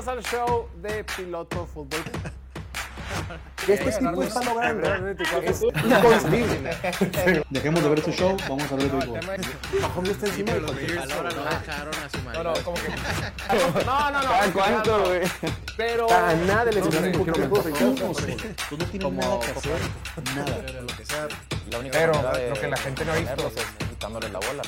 Bienvenidos al show de Piloto Fútbol. Este tipo está logrando es inconcebible. Dejemos de ver este show, vamos a ver el. Mahomes está encima de no. dejaron a su No, no, como que. No, no, no. ¿Cada cuánto, güey? Pero. A nada le No sé, un poquito quiero mejor, mentar. Ricardo. Tú no tienes Como- nada que hacer, nada. Lo que sea. La única Pero lo que la gente no ha visto. es quitándole la bola.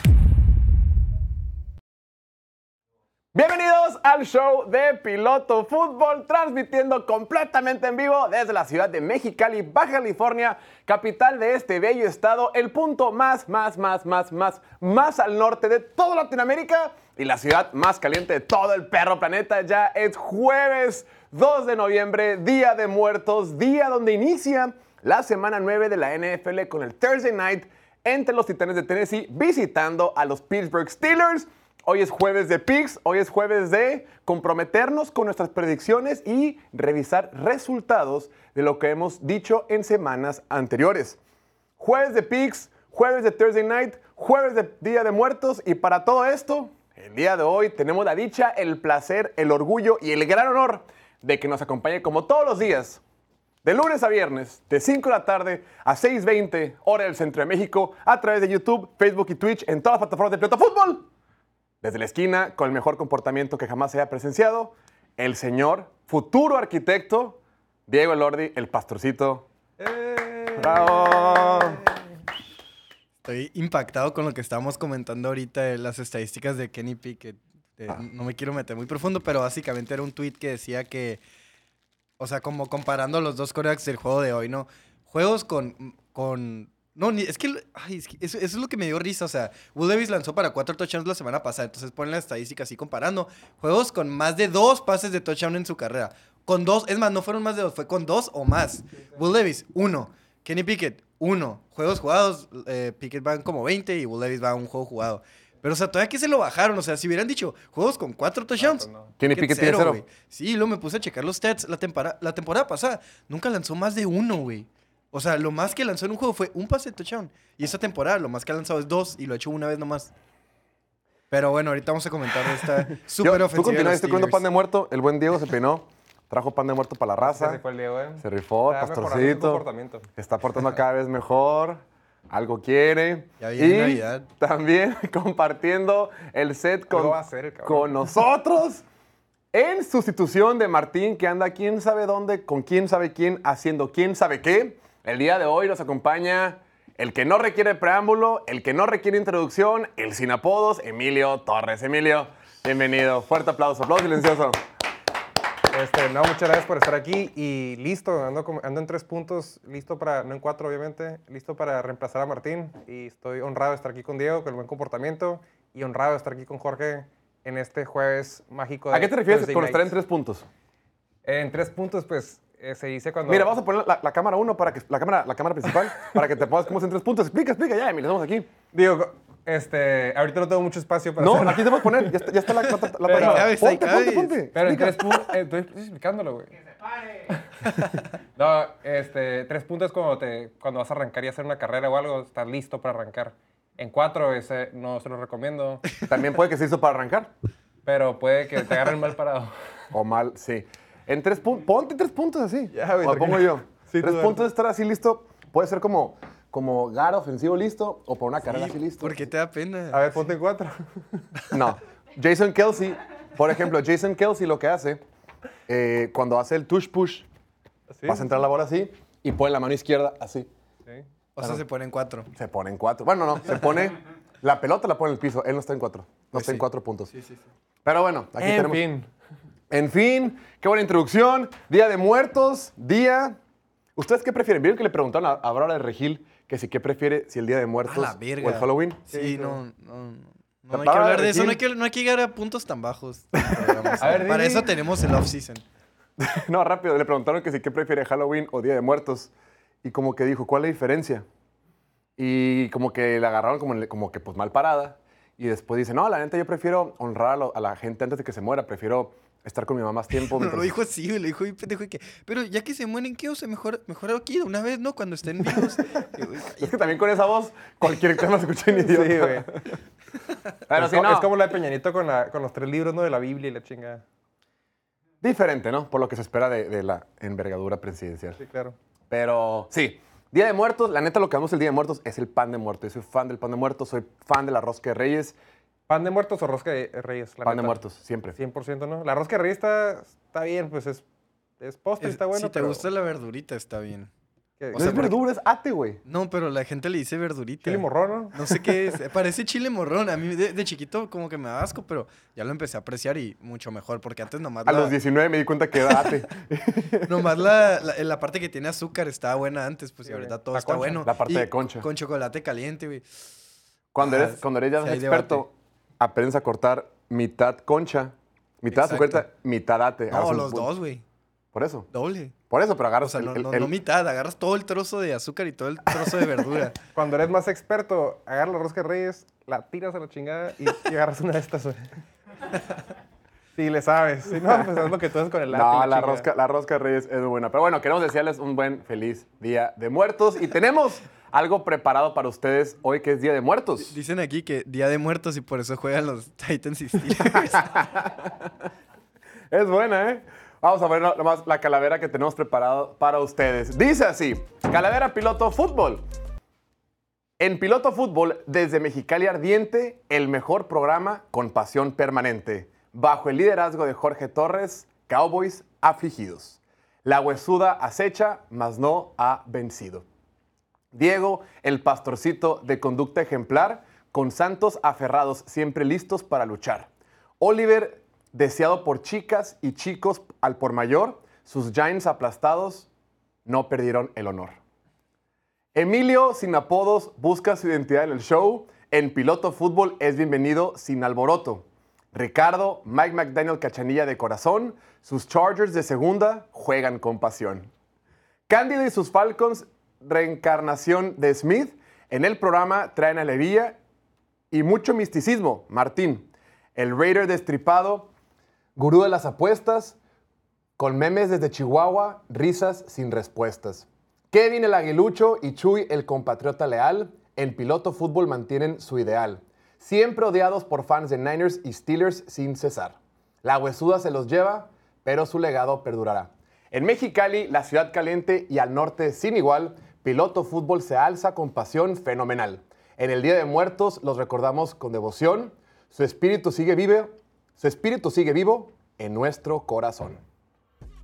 Bienvenidos al show de Piloto Fútbol, transmitiendo completamente en vivo desde la ciudad de Mexicali, Baja California, capital de este bello estado, el punto más, más, más, más, más, más al norte de toda Latinoamérica y la ciudad más caliente de todo el perro planeta. Ya es jueves 2 de noviembre, Día de Muertos, día donde inicia la semana 9 de la NFL con el Thursday Night entre los Titanes de Tennessee visitando a los Pittsburgh Steelers. Hoy es jueves de picks, hoy es jueves de comprometernos con nuestras predicciones y revisar resultados de lo que hemos dicho en semanas anteriores. Jueves de picks, jueves de Thursday Night, jueves de Día de Muertos y para todo esto, el día de hoy tenemos la dicha, el placer, el orgullo y el gran honor de que nos acompañe como todos los días de lunes a viernes, de 5 de la tarde a 6.20, hora del centro de México, a través de YouTube, Facebook y Twitch, en todas las plataformas de Piloto Fútbol. Desde la esquina, con el mejor comportamiento que jamás se haya presenciado, el señor, futuro arquitecto, Diego Elordi, el pastorcito. ¡Bravo! Estoy impactado con lo que estábamos comentando ahorita de las estadísticas de Kenny Pickett. Eh, Ah. No me quiero meter muy profundo, pero básicamente era un tweet que decía que, o sea, como comparando los dos corebacks del juego de hoy, ¿no? Juegos con, con no, ni- es que, ay, es que eso, eso es lo que me dio risa, o sea, Will Davis lanzó para cuatro touchdowns la semana pasada, entonces ponen la estadística así comparando. Juegos con más de dos pases de touchdown en su carrera. Con dos, es más, no fueron más de dos, fue con dos o más. Will Davis, uno. Kenny Pickett, uno. Juegos jugados, eh, Pickett van como 20 y Will Davis va a un juego jugado. Pero, o sea, todavía que se lo bajaron. O sea, si hubieran dicho juegos con cuatro touchdowns. Kenny Pickett tiene cero. güey. Sí, luego me puse a checar los stats. La, tempora- la temporada pasada nunca lanzó más de uno, güey. O sea, lo más que lanzó en un juego fue un pase de touchdown. Y esta temporada lo más que ha lanzado es dos y lo ha hecho una vez nomás. Pero bueno, ahorita vamos a comentar esta súper Tú ofensiva. estoy los comiendo pan de muerto. El buen Diego se peinó. Trajo pan de muerto para la Se raza. rifó el Diego, eh. Se rifó, Está pastorcito. comportamiento. Está portando cada vez mejor. Algo quiere. Ya viene y Navidad. también compartiendo el set con, Algo va a hacer el cabrón. con nosotros. En sustitución de Martín, que anda quién sabe dónde, con quién sabe quién, haciendo quién sabe qué. El día de hoy nos acompaña el que no requiere preámbulo, el que no requiere introducción, el sin apodos, Emilio Torres. Emilio, bienvenido. Fuerte aplauso, aplauso silencioso. Este, no, muchas gracias por estar aquí y listo, ando, ando en tres puntos, listo para, no en cuatro obviamente, listo para reemplazar a Martín y estoy honrado de estar aquí con Diego, con el buen comportamiento y honrado de estar aquí con Jorge en este jueves mágico. ¿A de qué te refieres Thursday con estar en tres puntos? En tres puntos, pues, eh, se dice cuando... Mira, vamos a poner la, la cámara uno para que la cámara, la cámara principal para que te pongas como en tres puntos. Explica, explica ya, Emilio, estamos aquí. Digo, este, ahorita no tengo mucho espacio para No, hacer- aquí te puedes poner. Ya está, ya está la, la, Pero- Ponte, ponte, ponte. Pero en tres puntos, estoy, estoy explicándolo, güey. No, este, tres puntos es cuando, te, cuando vas a arrancar y hacer una carrera o algo, estás listo para arrancar. En cuatro, ese no se lo recomiendo, También puede que se hizo para arrancar. pero puede que te agarren mal parado. O mal, sí. En tres puntos. Ponte tres puntos así. Ya, güey, o lo pongo yo. Sí, tres puntos de estar así listo. Puede ser como, como Gara ofensivo listo o para una carrera así listo. ¿Por qué te da pena? A ver, ponte en cuatro. No. Jason Kelsey, por ejemplo, Jason Kelsey lo que hace, eh, cuando hace el tush push, ¿Sí? vas a entrar la bola así y pone la mano izquierda así. Sí. O sea, se ponen cuatro. Se pone en cuatro. Bueno, no, se pone. La pelota la pone en el piso. Él no está en cuatro. No Pues está en cuatro puntos. Sí, sí, sí. Pero bueno, aquí En tenemos. fin. En fin, qué buena introducción. Día de muertos, día. ¿Ustedes qué prefieren? ¿Vieron que le preguntaron a, a Bárbara de Regil que si qué prefiere, si el día de A muertos la o verga. el Halloween? Sí, no, no, no. Hay que hablar de de eso, no hay que, no hay que llegar a puntos tan bajos. A ver, Para eso tenemos el off-season. No, rápido, le preguntaron que si qué prefiere Halloween o Día de Muertos. Y como que dijo, ¿cuál es la diferencia? Y como que la agarraron como, como que pues mal parada. Y después dice, no, la neta yo prefiero honrar a, lo- a la gente antes de que se muera. Prefiero estar con mi mamá más tiempo. No, mientras- lo dijo así, lo dijo bien pendejo. y que, pero ya que se mueren, ¿qué? O sea, mejor, mejor aquí de una vez, ¿no? Cuando estén vivos. Y, Es que también con esa voz, cualquier tema se escucha en idioma. Sí, güey. Pero es, si como, no, es como la de Peñanito con, la- con los tres libros ¿no? de la Biblia y la chingada. diferente, ¿no? Por lo que se espera de, de la envergadura presidencial. Sí, claro. Pero sí, Día de Muertos, la neta lo que vamos el Día de Muertos es el pan de muerto. Yo soy fan del pan de muertos, soy fan de la rosca de reyes. ¿Pan de muertos o rosca de reyes? La pan de muertos, siempre. 100%, ¿no? La rosca de reyes está, está bien, pues es, es postre, Es- está bueno. si te pero gusta la verdurita, está bien. No sea, es porque- verdura, es ate, güey. No, pero la gente le dice verdurita. Chile morrón, ¿no? No sé qué es. Parece chile morrón. A mí de, de chiquito como que me daba asco, pero ya lo empecé a apreciar y mucho mejor. Porque antes nomás, A la, los 19 me di cuenta que era ate. nomás la, la, la parte que tiene azúcar estaba buena antes, pues y ahorita güey. todo La está concha. bueno. La parte Y de concha. Con chocolate caliente, güey. Cuando Ah, eres, cuando eres ya sí hay experto, debate. Aprendes a cortar mitad concha, mitad Exacto. mitad ate. No, los dos, güey. Por eso. Doble. Por eso, pero O agarras sea, el- no, el- no- el- no mitad. Agarras todo el trozo de azúcar y todo el trozo de verdura. Cuando eres más experto, agarras la rosca de reyes, la tiras a la chingada y, y agarras una de estas, Sí, le sabes. Si no, pues es lo que tú haces con el lápiz. No, la rosca, la rosca de Reyes es muy buena. Pero bueno, queremos desearles un buen, feliz Día de Muertos. Y tenemos algo preparado para ustedes hoy que es Día de Muertos. Dicen aquí que Día de Muertos y por eso juegan los Titans y Steelers. Es buena, ¿eh? Vamos a ver nomás la calavera que tenemos preparado para ustedes. Dice así, calavera piloto fútbol. En Piloto Fútbol, desde Mexicali Ardiente, el mejor programa con pasión permanente. Bajo el liderazgo de Jorge Torres, Cowboys afligidos. La huesuda acecha, mas no ha vencido. Diego, el pastorcito de conducta ejemplar, con santos aferrados siempre listos para luchar. Oliver, deseado por chicas y chicos al por mayor, sus Giants aplastados no perdieron el honor. Emilio, sin apodos, busca su identidad en el show. En Piloto Fútbol es bienvenido sin alboroto. Ricardo, Mike McDaniel Cachanilla de corazón, sus Chargers de segunda juegan con pasión. Cándido y sus Falcons, reencarnación de Smith, en el programa traen alegría y mucho misticismo. Martín, el Raider destripado, gurú de las apuestas, con memes desde Chihuahua, risas sin respuestas. Kevin el aguilucho y Chuy el compatriota leal, en piloto fútbol mantienen su ideal. Siempre odiados por fans de Niners y Steelers sin cesar. La huesuda se los lleva, pero su legado perdurará. En Mexicali, la ciudad caliente y al norte sin igual, piloto fútbol se alza con pasión fenomenal. En el Día de Muertos los recordamos con devoción. Su espíritu sigue vivo, su espíritu sigue vivo en nuestro corazón.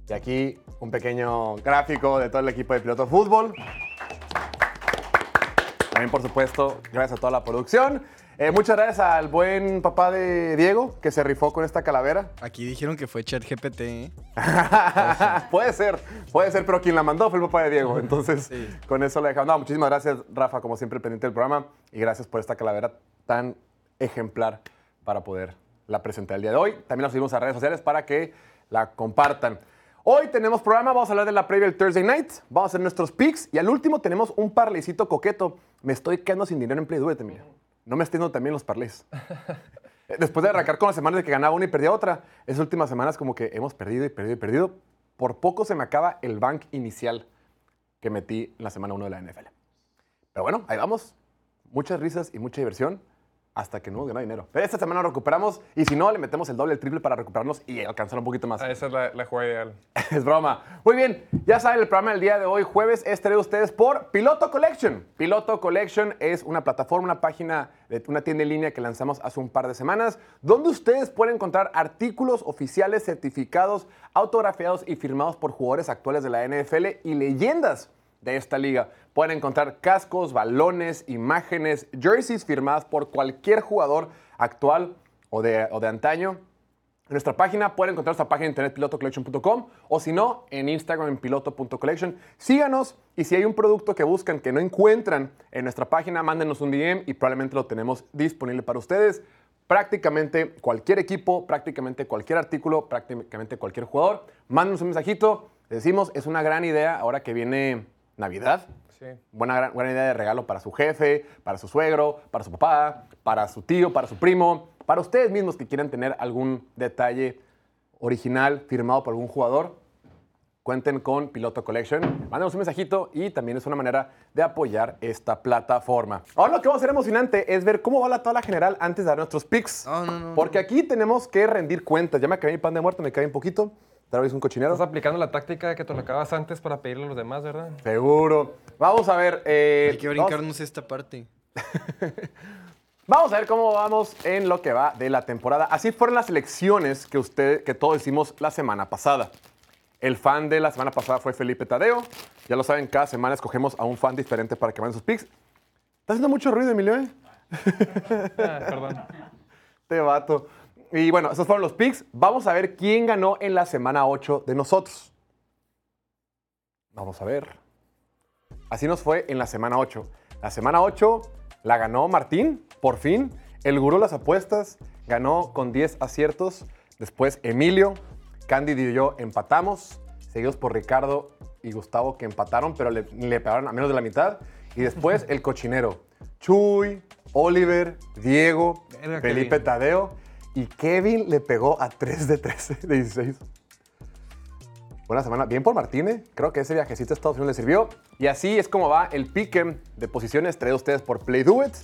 Y aquí un pequeño gráfico de todo el equipo de Piloto Fútbol. También, por supuesto, gracias a toda la producción. Eh, muchas gracias al buen papá de Diego, que se rifó con esta calavera. Aquí dijeron que fue ChatGPT, ¿eh? puede ser, puede ser, pero quien la mandó fue el papá de Diego. Entonces, Sí. con eso le dejamos. No, muchísimas gracias, Rafa, como siempre, pendiente del programa. Y gracias por esta calavera tan ejemplar para poder la presentar el día de hoy. También la subimos a redes sociales para que la compartan. Hoy tenemos programa, vamos a hablar de la previa del Thursday Night, vamos a hacer nuestros picks y al último tenemos un parleycito coqueto. Me estoy quedando sin dinero en Play Duet, Emilio. No me estoy yendo también los parlays. Eh, Después de arrancar con las semanas de que ganaba una y perdía otra, esas últimas semanas como que hemos perdido y perdido y perdido. Por poco se me acaba el bank inicial que metí en la semana 1 de la NFL. Pero bueno, ahí vamos. Muchas risas y mucha diversión hasta que no ganado dinero. Pero esta semana lo recuperamos y si no, le metemos el doble, el triple para recuperarnos y alcanzar un poquito más. Ah, esa es la, la jugada ideal. Es broma. Muy bien, ya saben, el programa del día de hoy, jueves, es traído a ustedes por Piloto Collection. Piloto Collection es una plataforma, una página, una tienda en línea que lanzamos hace un par de semanas, donde ustedes pueden encontrar artículos oficiales certificados, autografiados y firmados por jugadores actuales de la NFL y leyendas de esta liga. Pueden encontrar cascos, balones, imágenes, jerseys firmadas por cualquier jugador actual o de, o de antaño. En nuestra página pueden encontrar nuestra página en internet pilotocollection.com o si no, en Instagram en piloto.collection. Síganos y si hay un producto que buscan que no encuentran en nuestra página, mándenos un DM y probablemente lo tenemos disponible para ustedes. Prácticamente cualquier equipo, prácticamente cualquier artículo, prácticamente cualquier jugador, mándenos un mensajito. Decimos, es una gran idea ahora que viene Navidad. Sí. Buena, gran- buena idea de regalo para su jefe, para su suegro, para su papá, para su tío, para su primo, para ustedes mismos que quieran tener algún detalle original firmado por algún jugador. Cuenten con Piloto Collection. Mándenos un mensajito y también es una manera de apoyar esta plataforma. Ahora lo que vamos a hacer emocionante es ver cómo va la tabla general antes de dar nuestros picks. No, no, no, Porque aquí tenemos que rendir cuentas. Ya me acabé mi pan de muerto, me cae un poquito. Travis un cochinero. Estás aplicando la táctica que te lo acabas antes para pedirle a los demás, ¿verdad? Seguro. Vamos a ver. eh, Hay que vamos- brincarnos esta parte. Vamos a ver cómo vamos en lo que va de la temporada. Así fueron las elecciones que usted, que todos hicimos la semana pasada. El fan de la semana pasada fue Felipe Tadeo. Ya lo saben, cada semana escogemos a un fan diferente para que manden sus picks. ¿Está haciendo mucho ruido, Emilio? eh? Ah, perdón. Este vato. Y bueno, esos fueron los picks. Vamos a ver quién ganó en la semana 8 de nosotros. Vamos a ver. Así nos fue en la semana 8. La semana 8 la ganó Martín, por fin. El gurú las apuestas ganó con 10 aciertos. Después Emilio, Cándido y yo empatamos. Seguidos por Ricardo y Gustavo que empataron, pero le, le pegaron a menos de la mitad. Y después el cochinero. Chuy, Oliver, Diego, Felipe. Tadeo. Y Kevin le pegó a 3 de 13 de 16. Buena semana. Bien por Martínez. Creo que ese viajecito a Estados Unidos le sirvió. Y así es como va el pique de posiciones traído a ustedes por Play Do It.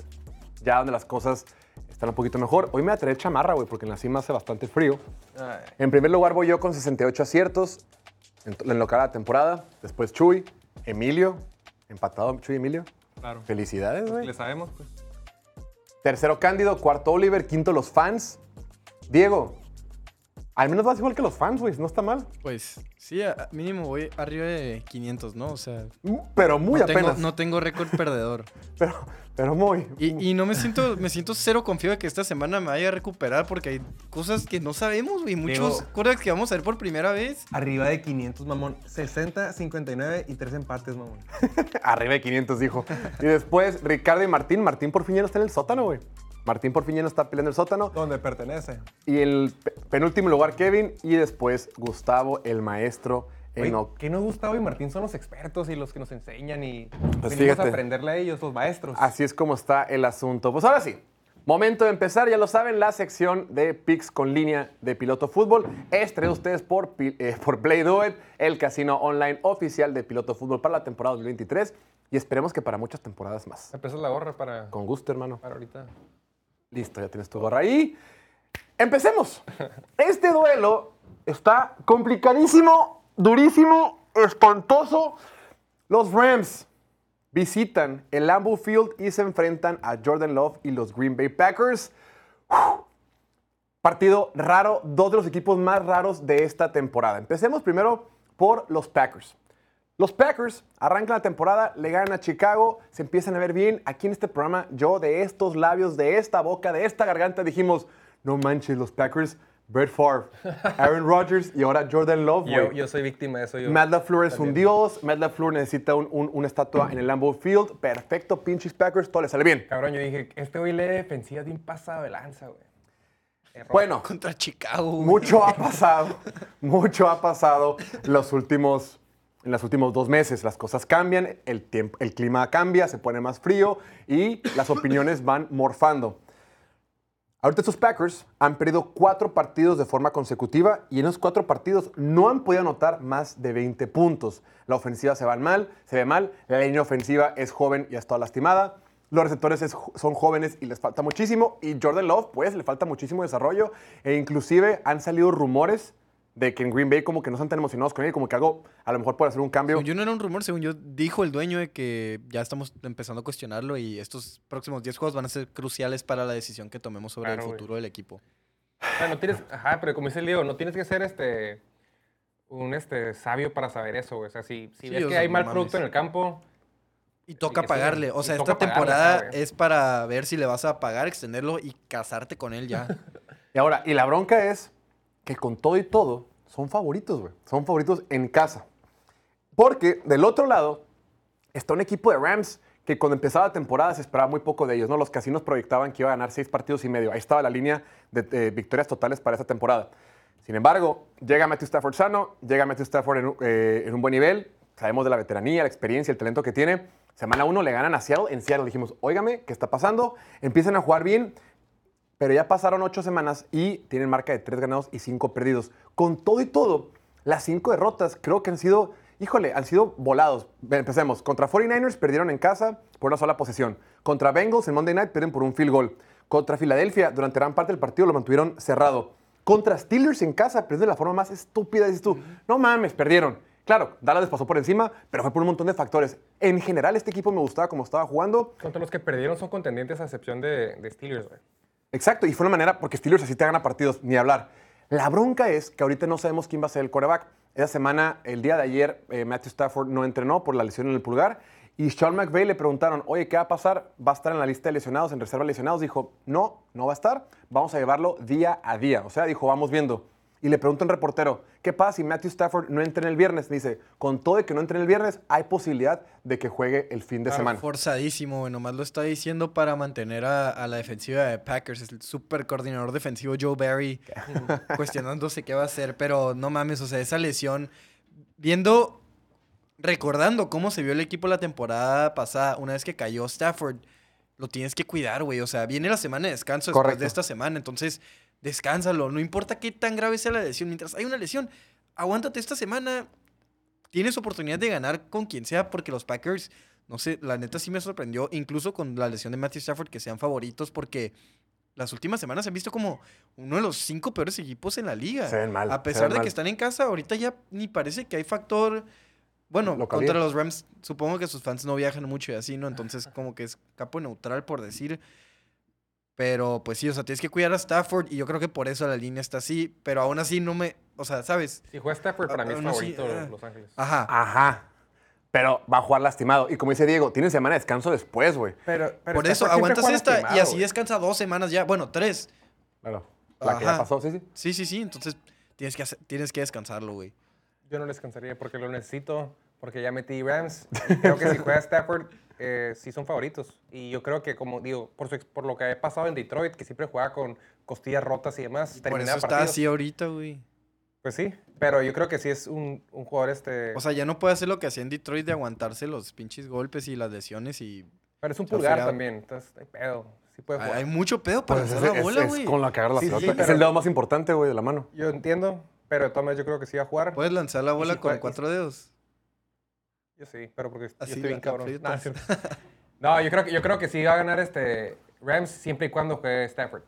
Ya donde las cosas están un poquito mejor. Hoy me voy a traer chamarra, güey, porque en la cima hace bastante frío. Ay, En primer lugar voy yo con 68 aciertos en, en lo que la temporada. Después Chuy, Emilio. Empatado Chuy y Emilio. claro. Felicidades, güey. Le sabemos, pues. Tercero Cándido, cuarto Oliver, quinto los fans. Diego, al menos vas igual que los fans, güey, no está mal. Pues sí, a- mínimo voy arriba de 500, ¿no? O sea, Pero muy no tengo, apenas. no tengo récord perdedor. Pero, pero muy. Y, y no me siento, me siento cero confiado de que esta semana me vaya a recuperar porque hay cosas que no sabemos, güey. Muchos cosas que vamos a ver por primera vez. Arriba de 500, mamón. 60, 59 y 3 empates, mamón. Arriba de 500, dijo. Y después Ricardo y Martín. Martín por fin ya no está en el sótano, güey. Martín por fin ya no está peleando el sótano. Donde pertenece. Y el pe- penúltimo lugar Kevin. Y después Gustavo, el maestro. En Oye, oc- ¿Qué no Gustavo y Martín son los expertos y los que nos enseñan y Pues venimos a aprenderle a ellos, los maestros. Así es como está el asunto. Pues ahora sí, momento de empezar. Ya lo saben, la sección de picks con línea de piloto fútbol es traído a ustedes por, eh, por Play Do It, el casino online oficial de piloto fútbol para la temporada 2023. Y esperemos que para muchas temporadas más. Prestas la gorra para, Con gusto, hermano. para ahorita. Listo, ya tienes tu gorra ahí. Empecemos. Este duelo está complicadísimo, durísimo, espantoso. Los Rams visitan el Lambeau Field y se enfrentan a Jordan Love y los Green Bay Packers. Uf. Partido raro, dos de los equipos más raros de esta temporada. Empecemos primero por los Packers. Los Packers arrancan la temporada, le ganan a Chicago, se empiezan a ver bien. Aquí en este programa, yo de estos labios, de esta boca, de esta garganta, dijimos, no manches, los Packers, Brett Favre, Aaron Rodgers y ahora Jordan Love. Yo, güey. yo soy víctima de eso. Yo. Matt LaFleur es un dios, Matt LaFleur necesita un- un- una estatua en el Lambeau Field. Perfecto, pinches Packers, todo le sale bien. Cabrón, yo dije, este güey lee defensiva bien pasado de lanza, güey. Error. Bueno, Contra Chicago. güey. Mucho ha pasado, mucho ha pasado los últimos, en los últimos dos meses. Las cosas cambian, el, tiempo, el clima cambia, se pone más frío y las opiniones van morfando. Ahorita estos Packers han perdido cuatro partidos de forma consecutiva y en esos cuatro partidos no han podido anotar más de 20 puntos. La ofensiva se va mal, se ve mal, la línea ofensiva es joven y ha estado lastimada. Los receptores es- son jóvenes y les falta muchísimo. Y Jordan Love, pues, le falta muchísimo desarrollo. E inclusive han salido rumores de que en Green Bay como que no están tan emocionados con él, como que algo a lo mejor puede hacer un cambio. Según yo no era un rumor, según yo dijo el dueño de que ya estamos empezando a cuestionarlo y estos próximos 10 juegos van a ser cruciales para la decisión que tomemos sobre Claro, el futuro del equipo. O sea, no tienes, ajá, pero como dice el Diego, no tienes que ser este un este sabio para saber eso, güey. O sea, si, si Sí, ves que sea, hay mal mames. producto en el campo, Y toca sí, pagarle. O sea, esta pagarle, temporada güey. es para ver si le vas a pagar, extenderlo y casarte con él ya. Y ahora, y la bronca es que con todo y todo, son favoritos, güey. Son favoritos en casa. Porque del otro lado está un equipo de Rams que cuando empezaba la temporada se esperaba muy poco de ellos, ¿no? Los casinos proyectaban que iba a ganar seis partidos y medio. Ahí estaba la línea de, de victorias totales para esta temporada. Sin embargo, llega Matthew Stafford sano, llega Matthew Stafford en, eh, en un buen nivel. Sabemos de la veteranía, la experiencia, el talento que tiene. Semana uno le ganan a Seattle. En Seattle dijimos, óigame, ¿qué está pasando? Empiezan a jugar bien. Pero ya pasaron ocho semanas y tienen marca de tres ganados y cinco perdidos. Con todo y todo, las cinco derrotas creo que han sido, híjole, han sido volados. Empecemos. Contra 49ers perdieron en casa por una sola posesión. Contra Bengals en Monday Night pierden por un field goal. Contra Filadelfia, durante gran parte del partido lo mantuvieron cerrado. Contra Steelers en casa, es de la forma más estúpida. Dices tú, no mames, perdieron. Claro, Dallas les pasó por encima, pero fue por un montón de factores. En general, este equipo me gustaba como estaba jugando. Contra los que perdieron son contendientes a excepción de, de Steelers, güey. Exacto, y fue una manera, porque Steelers así te gana partidos, ni hablar. La bronca es que ahorita no sabemos quién va a ser el coreback. Esa semana, el día de ayer, eh, Matthew Stafford no entrenó por la lesión en el pulgar. Y Sean McVay le preguntaron, oye, ¿qué va a pasar? ¿Va a estar en la lista de lesionados, en reserva de lesionados? Dijo, no, no va a estar. Vamos a llevarlo día a día. O sea, dijo, vamos viendo. Y le pregunta un reportero, ¿qué pasa si Matthew Stafford no entra en el viernes? Dice, con todo de que no entre en el viernes, hay posibilidad de que juegue el fin de semana. Forzadísimo, güey. Nomás lo está diciendo para mantener a, a la defensiva de Packers. Es el super coordinador defensivo Joe Barry cuestionándose qué va a hacer. Pero no mames, o sea, esa lesión. Viendo, recordando cómo se vio el equipo la temporada pasada, una vez que cayó Stafford, lo tienes que cuidar, güey. O sea, viene la semana de descanso después de esta semana. Entonces, descánsalo. No importa qué tan grave sea la lesión. Mientras hay una lesión, aguántate esta semana. Tienes oportunidad de ganar con quien sea porque los Packers, no sé, la neta sí me sorprendió, incluso con la lesión de Matthew Stafford, que sean favoritos porque las últimas semanas se han visto como uno de los cinco peores equipos en la liga. Se ven mal, A pesar de mal. que están en casa, ahorita ya ni parece que hay factor... Bueno, Localidad. contra los Rams, supongo que sus fans no viajan mucho y así, ¿no? Entonces, como que es capo neutral, por decir. Pero, pues sí, o sea, tienes que cuidar a Stafford y yo creo que por eso la línea está así. Pero aún así no me... O sea, ¿sabes? Si juega Stafford, para mí es Ah, no, sí, favorito ah. Los Ángeles. Ajá. Ajá. Pero va a jugar lastimado. Y como dice Diego, tienen semana de descanso después, güey. Pero, pero por eso, aguantas esta y así descansa dos semanas ya. Bueno, tres. Claro. La que ya Ajá. pasó, sí, sí. Sí, sí, sí. Entonces, tienes que, hacer- tienes que descansarlo, güey. Yo no les cansaría porque lo necesito, porque ya metí Rams. creo que si juega Stafford, eh, sí son favoritos. Y yo creo que, como digo, por, su por lo que ha pasado en Detroit, que siempre juega con costillas rotas y demás, Por termina eso está así ahorita, güey. Pues sí, pero yo creo que sí es un, un jugador este... O sea, ya no puede hacer lo que hacía en Detroit de aguantarse los pinches golpes y las lesiones y... pero es un pulgar también, entonces hay pedo. Sí puede jugar. hay mucho pedo para Pues lanzar es, la bola, es- es güey. con la que agarra la Sí, sí, pelota. es pero- el dedo más importante, güey, de la mano. Yo entiendo, pero de todas maneras yo creo que sí va a jugar. Puedes lanzar la Y bola si con juega- y cuatro dedos. Yo sí, pero porque yo Así estoy la- bien cabrón. aprietas. No, yo creo que yo creo que sí va a ganar este Rams siempre y cuando juegue Stafford.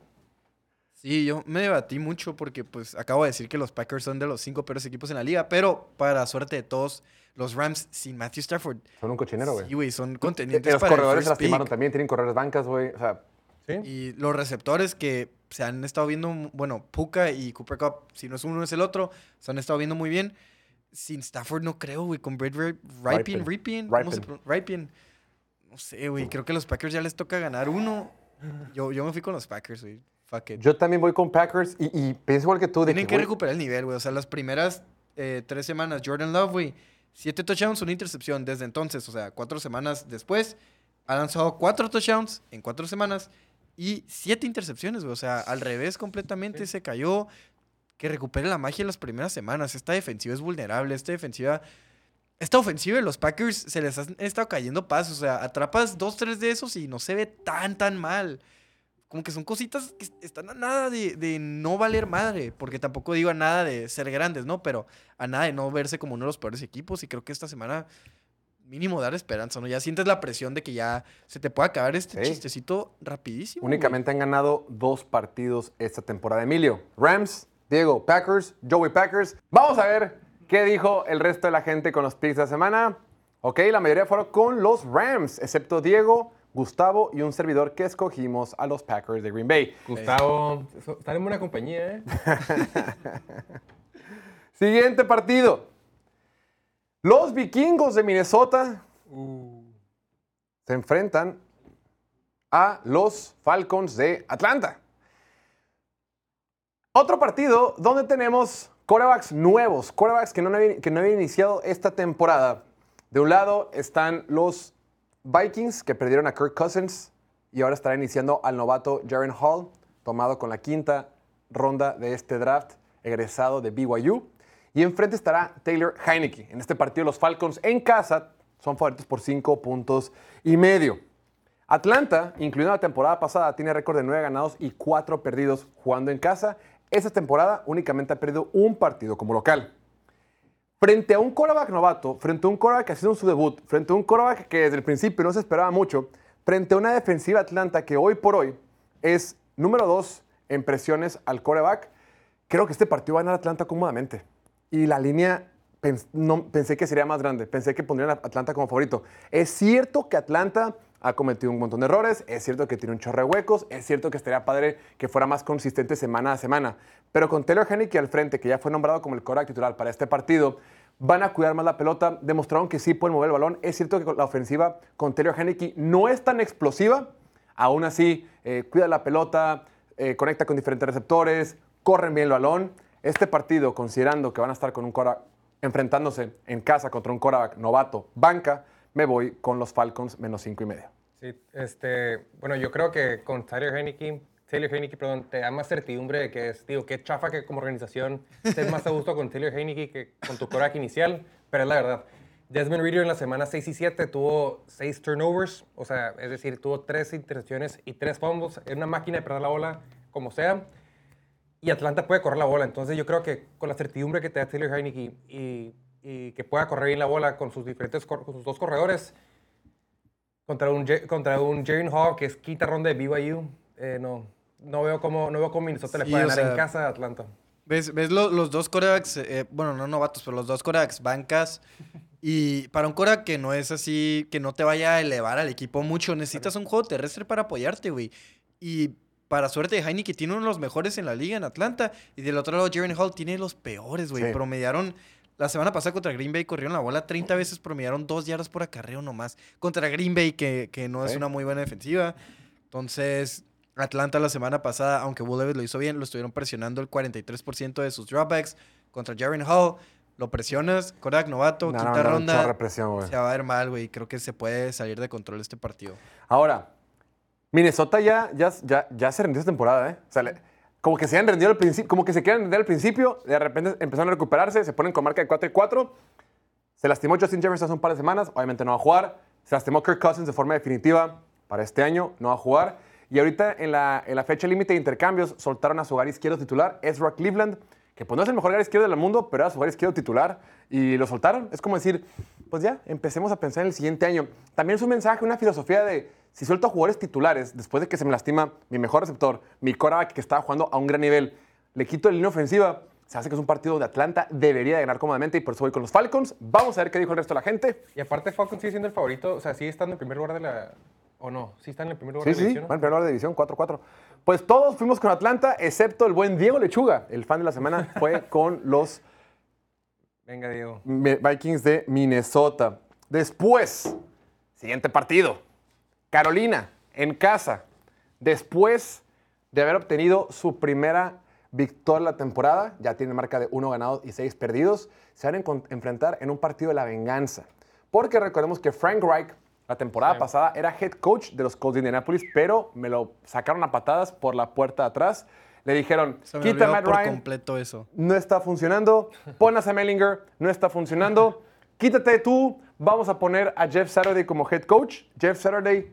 Sí, yo me debatí mucho porque pues acabo de decir que los Packers son de los cinco peores equipos en la liga, pero para suerte de todos, los Rams sin Matthew Stafford, Son un cochinero, güey. sí, güey, son Y contendientes los para el corredores se first lastimaron pick. también, tienen corredores bancas, güey. O sea, ¿Sí? Y los receptores que se han estado viendo, bueno, Puka y Cooper Cup, si no es uno es el otro, se han estado viendo muy bien. Sin Stafford no creo, güey, con Brad Ripien, Ripien. Ripien, ¿cómo se Ripien. pronuncia? Ripien. No sé, güey, creo que a los Packers ya les toca ganar uno. Yo, yo me fui con los Packers, güey. Fuck it. yo también voy con Packers y, y pienso igual que tú. De Tienen que, que recuperar el nivel, güey. O sea, las primeras eh, tres semanas, Jordan Love, güey, siete touchdowns, una intercepción. Desde entonces, o sea, cuatro semanas después, ha lanzado cuatro touchdowns en cuatro semanas y siete intercepciones, güey. O sea, al revés completamente, se cayó. Que recupere la magia en las primeras semanas. Esta defensiva es vulnerable. Esta defensiva. Esta ofensiva de los Packers se les han estado cayendo pasos. O sea, atrapas dos, tres de esos y no se ve tan, tan mal. Como que son cositas que están a nada de, de no valer madre. Porque tampoco digo a nada de ser grandes, ¿no? Pero a nada de no verse como uno de los peores equipos. Y creo que esta semana mínimo dar esperanza, ¿no? Ya sientes la presión de que ya se te puede acabar este Sí. chistecito rapidísimo. güey. únicamente han ganado dos partidos esta temporada. Emilio, Rams, Diego, Packers, Joey Packers. Vamos a ver qué dijo el resto de la gente con los picks de la semana. Ok, la mayoría fueron con los Rams, excepto Diego, Gustavo y un servidor que escogimos a los Packers de Green Bay. Gustavo, están en buena compañía, ¿eh? Siguiente partido. Los vikingos de Minnesota se enfrentan a los Falcons de Atlanta. Otro partido donde tenemos corebacks nuevos, corebacks que no habían, que no habían iniciado esta temporada. De un lado están los Vikings que perdieron a Kirk Cousins y ahora estará iniciando al novato Jaren Hall, tomado con la quinta ronda de este draft, egresado de BYU. Y enfrente estará Taylor Heineke. En este partido los Falcons en casa son favoritos por 5 puntos y medio. Atlanta, incluyendo la temporada pasada, tiene récord de 9 ganados y 4 perdidos jugando en casa. Esta temporada únicamente ha perdido un partido como local. Frente a un quarterback novato, frente a un quarterback que ha sido su debut, frente a un quarterback que desde el principio no se esperaba mucho, frente a una defensiva Atlanta que hoy por hoy es número 2 en presiones al quarterback, creo que este partido va a ganar Atlanta cómodamente. Y la línea no, pensé que sería más grande. Pensé que pondrían a Atlanta como favorito. Es cierto que Atlanta ha cometido un montón de errores. Es cierto que tiene un chorro de huecos. Es cierto que estaría padre que fuera más consistente semana a semana. Pero con Taylor Henneke al frente, que ya fue nombrado como el quarterback titular para este partido, van a cuidar más la pelota. Demostraron que sí pueden mover el balón. Es cierto que la ofensiva con Taylor Henneke no es tan explosiva. Aún así, eh, cuida la pelota, eh, conecta con diferentes receptores, corren bien el balón. Este partido, considerando que van a estar con un quarterback enfrentándose en casa contra un quarterback novato, banca, me voy con los Falcons menos cinco y medio. Sí, este, bueno, yo creo que con Tyler Heineke, Taylor Heineke, perdón, te da más certidumbre de que es, digo, qué chafa que como organización estés más a gusto con Taylor Heineke que con tu coreback inicial, pero es la verdad. Desmond Reader en la semana 6 y 7 tuvo 6 turnovers, o sea, es decir, tuvo 3 intercepciones y 3 fumbles. Es una máquina de perder la bola como sea. Y Atlanta puede correr la bola. Entonces yo creo que con la certidumbre que te da Taylor Heineke y, y que pueda correr bien la bola con sus diferentes con sus dos corredores, contra un, contra un Jaren Hall, que es quinta ronda de BYU, eh, no, no, veo cómo, no veo cómo Minnesota le Sí, puede o ganar en casa a Atlanta. ¿Ves, ves lo- los dos corebacks, eh, bueno, no novatos, pero los dos corebacks bancas? Y para un coreback que no es así, que no te vaya a elevar al equipo mucho, necesitas un juego terrestre para apoyarte, güey. Y para suerte de Heineken tiene uno de los mejores en la liga en Atlanta. Y del otro lado, Jaren Hall tiene los peores, güey. Sí. Promediaron, la semana pasada contra Green Bay corrieron la bola 30 veces, promediaron dos yardas por acarreo nomás. Contra Green Bay, que, que no es una muy buena defensiva. Entonces, Atlanta la semana pasada, aunque Will Levis lo hizo bien, lo estuvieron presionando el 43% de sus dropbacks. Contra Jaren Hall, lo presionas, Korak novato, No, quinta no, ronda. se va a ver mal, güey. Creo que se puede salir de control este partido. Ahora, Minnesota ya, ya, ya, ya se rindió esta temporada, ¿eh? O sea, le- como que se han rendido al principio, como que se quieren rendir al principio, de repente empezaron a recuperarse, se ponen con marca de 4 y 4. Se lastimó Justin Jefferson hace un par de semanas, obviamente no va a jugar. Se lastimó Kirk Cousins de forma definitiva para este año, no va a jugar. Y ahorita en la, en la fecha límite de intercambios soltaron a su hogar izquierdo titular, Ezra Cleveland, que pues no es el mejor hogar izquierdo del mundo, pero era su hogar izquierdo titular y lo soltaron. Es como decir, pues ya, empecemos a pensar en el siguiente año. También es un mensaje, una filosofía de si suelto a jugadores titulares después de que se me lastima mi mejor receptor, mi quarterback que estaba jugando a un gran nivel, le quito la línea ofensiva, se hace que es un partido donde Atlanta debería de ganar cómodamente y por eso voy con los Falcons. Vamos a ver qué dijo el resto de la gente. Y aparte Falcons sigue siendo el favorito, o sea, sigue estando en primer lugar de la... ¿O no? Sí está en el primer lugar Sí, de la sí, división. en primer lugar de división, 4-4. Pues todos fuimos con Atlanta, excepto el buen Diego Lechuga. El fan de la semana fue con los Venga, Diego. Vikings de Minnesota. Después, siguiente partido. Carolina, en casa. Después de haber obtenido su primera victoria la temporada, ya tiene marca de 1 ganado y 6 perdidos, se van a enfrentar en un partido de la venganza. Porque recordemos que Frank Reich, la temporada Sí. pasada, era head coach de los Colts de Indianapolis, pero me lo sacaron a patadas por la puerta de atrás. Le dijeron, Se me quita a Matt por Ryan, completo eso. no está funcionando. Pon a Sam Ellinger, no está funcionando. Quítate tú, vamos a poner a Jeff Saturday como head coach. Jeff Saturday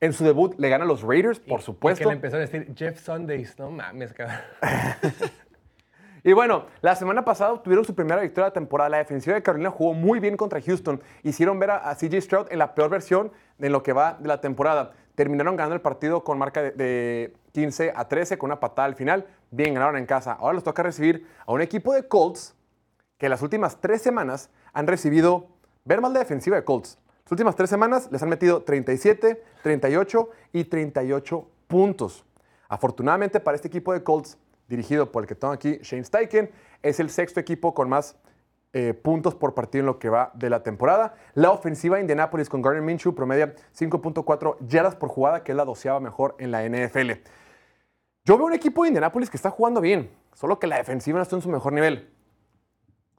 en su debut le gana a los Raiders, por Y supuesto. que le empezaron a decir Jeff Sundays, no mames, cabrón. Y bueno, la semana pasada obtuvieron su primera victoria de la temporada. La defensiva de Carolina jugó muy bien contra Houston. Hicieron ver a, CJ Stroud en la peor versión de lo que va de la temporada. Terminaron ganando el partido con marca de, de 15 a 13 con una patada al final. Bien, ganaron en casa. Ahora les toca recibir a un equipo de Colts que las últimas tres semanas han recibido, ver mal la defensiva de Colts. Las últimas tres semanas les han metido 37, 38 y 38 puntos. Afortunadamente para este equipo de Colts, dirigido por el que tengo aquí, Shane Steichen, es el sexto equipo con más eh, puntos por partido en lo que va de la temporada. La ofensiva de Indianapolis con Gardner Minshew promedia 5.4 yardas por jugada, que es la doceava mejor en la NFL. Yo veo un equipo de Indianapolis que está jugando bien, solo que la defensiva no está en su mejor nivel.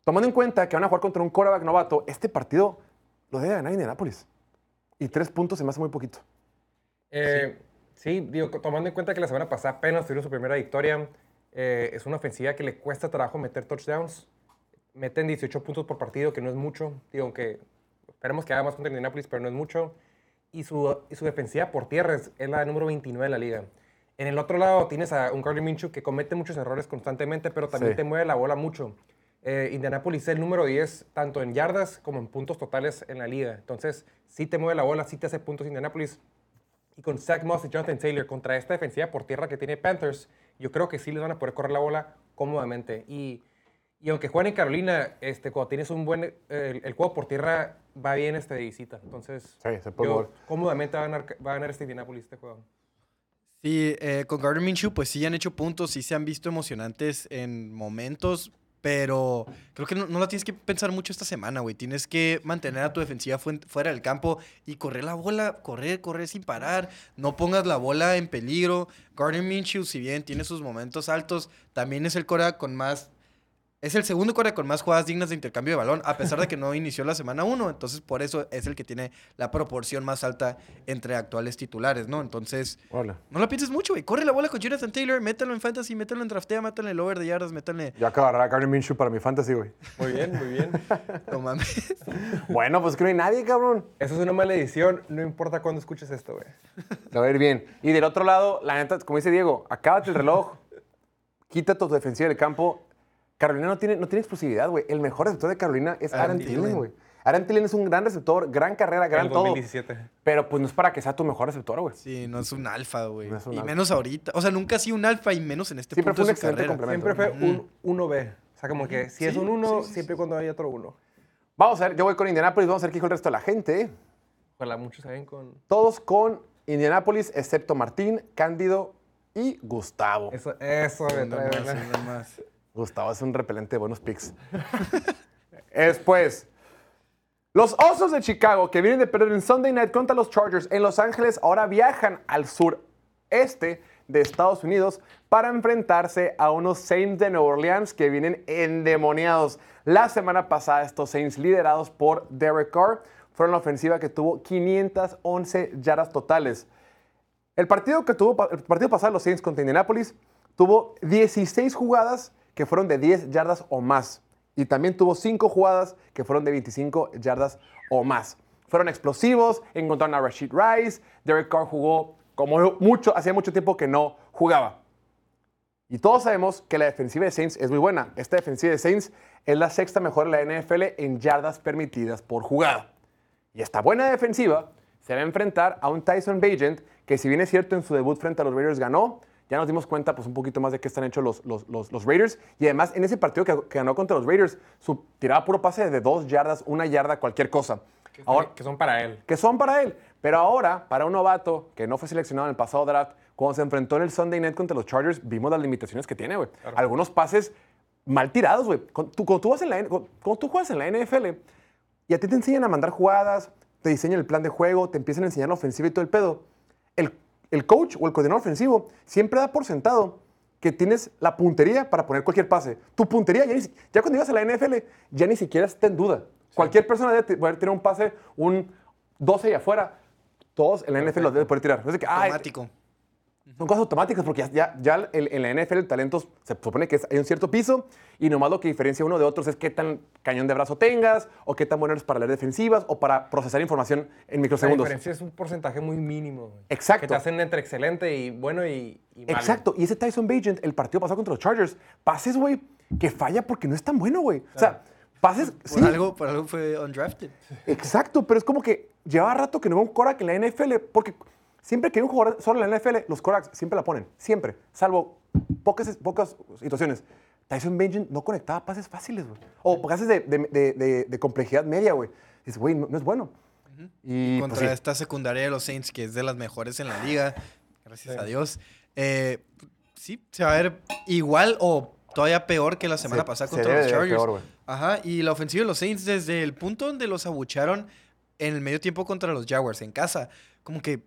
Tomando en cuenta que van a jugar contra un quarterback novato, este partido lo debe ganar Indianapolis. Y tres puntos se me hace muy poquito. Eh, sí. digo, tomando en cuenta que la semana pasada apenas tuvieron su primera victoria, eh, es una ofensiva que le cuesta trabajo meter touchdowns. Meten 18 puntos por partido, que no es mucho. Digo, aunque esperemos que haga más contra Indianapolis, pero no es mucho. Y su, y su defensiva por tierra es, es la número 29 de la liga. En el otro lado tienes a un Gardner Minshew que comete muchos errores constantemente, pero también Sí. te mueve la bola mucho. Eh, Indianapolis es el número 10 tanto en yardas como en puntos totales en la liga. Entonces, sí te mueve la bola, sí te hace puntos Indianapolis. Y con Zach Moss y Jonathan Taylor contra esta defensiva por tierra que tiene Panthers, yo creo que sí les van a poder correr la bola cómodamente. Y, y aunque jueguen en Carolina, este, cuando tienes un buen... El, el juego por tierra va bien este de visita. Entonces, Sí, se puede yo cómodamente va a, ganar, va a ganar este Indianapolis este juego. Sí, eh, con Gardner Minshew, pues sí han hecho puntos, sí se han visto emocionantes en momentos, pero creo que no, la tienes que pensar mucho esta semana, güey. Tienes que mantener a tu defensiva fuera del campo y correr la bola, correr, correr sin parar. No pongas la bola en peligro. Gardner Minshew, si bien tiene sus momentos altos, también es el Cora con más. Es el segundo Cora con más jugadas dignas de intercambio de balón, a pesar de que no inició la semana 1. Entonces, por eso es el que tiene la proporción más alta entre actuales titulares, ¿no? Entonces. No lo pienses mucho, güey. Corre la bola con Jonathan Taylor, métalo en fantasy, métalo en draftea, métalo en el over de yardas, métale. Ya acabará Gardner Minshew para mi fantasy, güey. Muy bien, muy bien. No mames. bueno, pues que no hay nadie, cabrón. Eso es una mala edición, no importa cuándo escuches esto, güey. Le va a ir bien. Y del otro lado, la neta, como dice Diego, acábate el reloj, quita tu defensiva del campo. Carolina no tiene, no tiene explosividad, güey. El mejor receptor de Carolina es Aaron Thielen, güey. Aaron Thielen es un gran receptor, gran carrera, gran el todo. 2017. Pero pues no es para que sea tu mejor receptor, güey. Sí, no es un alfa, güey. No y alfa. menos ahorita. O sea, nunca ha sido un alfa y menos en este Siempre punto fue un de su excelente carrera. complemento. Siempre fue un 1B. O sea, como que si es un 1, sí, sí, siempre y cuando hay otro 1. Vamos a ver, yo voy con Indianapolis, vamos a ver qué dijo el resto de la gente. Ojalá muchos saben con... Todos con Indianapolis, excepto Martín, Cándido y Gustavo. Eso, eso más, ¿verdad? uno más. Gustavo es un repelente de buenos picks. Después, los Osos de Chicago, que vienen de perder en Sunday Night contra los Chargers en Los Ángeles, ahora viajan al sureste de Estados Unidos para enfrentarse a unos Saints de Nueva Orleans que vienen endemoniados. La semana pasada, estos Saints, liderados por Derek Carr, fueron la ofensiva que tuvo 511 yardas totales. El partido, que tuvo, el partido pasado los Saints contra Indianapolis tuvo 16 jugadas que fueron de 10 yardas o más. Y también tuvo 5 jugadas que fueron de 25 yardas o más. Fueron explosivos, encontraron a Rashid Rice, Derek Carr jugó como mucho, hacía mucho tiempo que no jugaba. Y todos sabemos que la defensiva de Saints es muy buena. Esta defensiva de Saints es la sexta mejor en la NFL en yardas permitidas por jugada. Y esta buena defensiva se va a enfrentar a un Tyson Bagent que si bien es cierto en su debut frente a los Raiders ganó, ya nos dimos cuenta pues un poquito más de qué están hechos los, los, los- los Raiders. Y además en ese partido que, que ganó contra los Raiders, su tiraba puro pase de dos yardas, una yarda, cualquier cosa. Ahora, que son para él. que son para él. Pero ahora, para un novato que no fue seleccionado en el pasado draft, cuando se enfrentó en el Sunday Night contra los Chargers, vimos las limitaciones que tiene, güey. Algunos pases mal tirados, güey. Cuando tú, cuando tú vas en la N- cuando- cuando tú juegas en la NFL y a ti te enseñan a mandar jugadas, te diseñan el plan de juego, te empiezan a enseñar la ofensiva y todo el pedo, el, el coach o el coordinador ofensivo siempre da por sentado que tienes la puntería para poner cualquier pase. Tu puntería, ya, ni ya cuando llegas a la NFL, ya ni siquiera está en duda. Cualquier persona debe poder tirar un pase, un 12 y afuera. Todos en la NFL lo deben poder tirar. No es que, "Ay, Automático. Son cosas automáticas porque ya, ya, ya el- en la NFL el talento se supone que es- hay un cierto piso y nomás lo que diferencia uno de otros es qué tan cañón de brazo tengas o qué tan bueno eres para leer defensivas o para procesar información en La microsegundos. diferencia es un porcentaje muy mínimo. güey. Exacto. Que te hacen entre excelente y bueno y, y malo. Exacto. Y ese Tyson Bagent, el partido pasado contra los Chargers, pases, güey, que falla porque no es tan bueno, güey. O sea, pases... Por, sí, algo, por algo fue undrafted. Exacto, pero es como que lleva rato que no veo un Korak en la NFL, porque siempre que hay un jugador solo en la NFL, los Koraks siempre la ponen, siempre, salvo pocas, pocas situaciones. Tyson Bagent no conectaba pases fáciles, güey. O pases de, de- de- de- de complejidad media, güey. Dices, güey, no, no es bueno. Y pues, Contra esta secundaria de los Saints, que es de las mejores en la liga. Gracias a Dios. Eh, sí, se va a ver igual o todavía peor que la semana Se- pasada se contra los Chargers. peor. Ajá, y la ofensiva de los Saints desde el punto donde los abucharon en el medio tiempo contra los Jaguars en casa, como que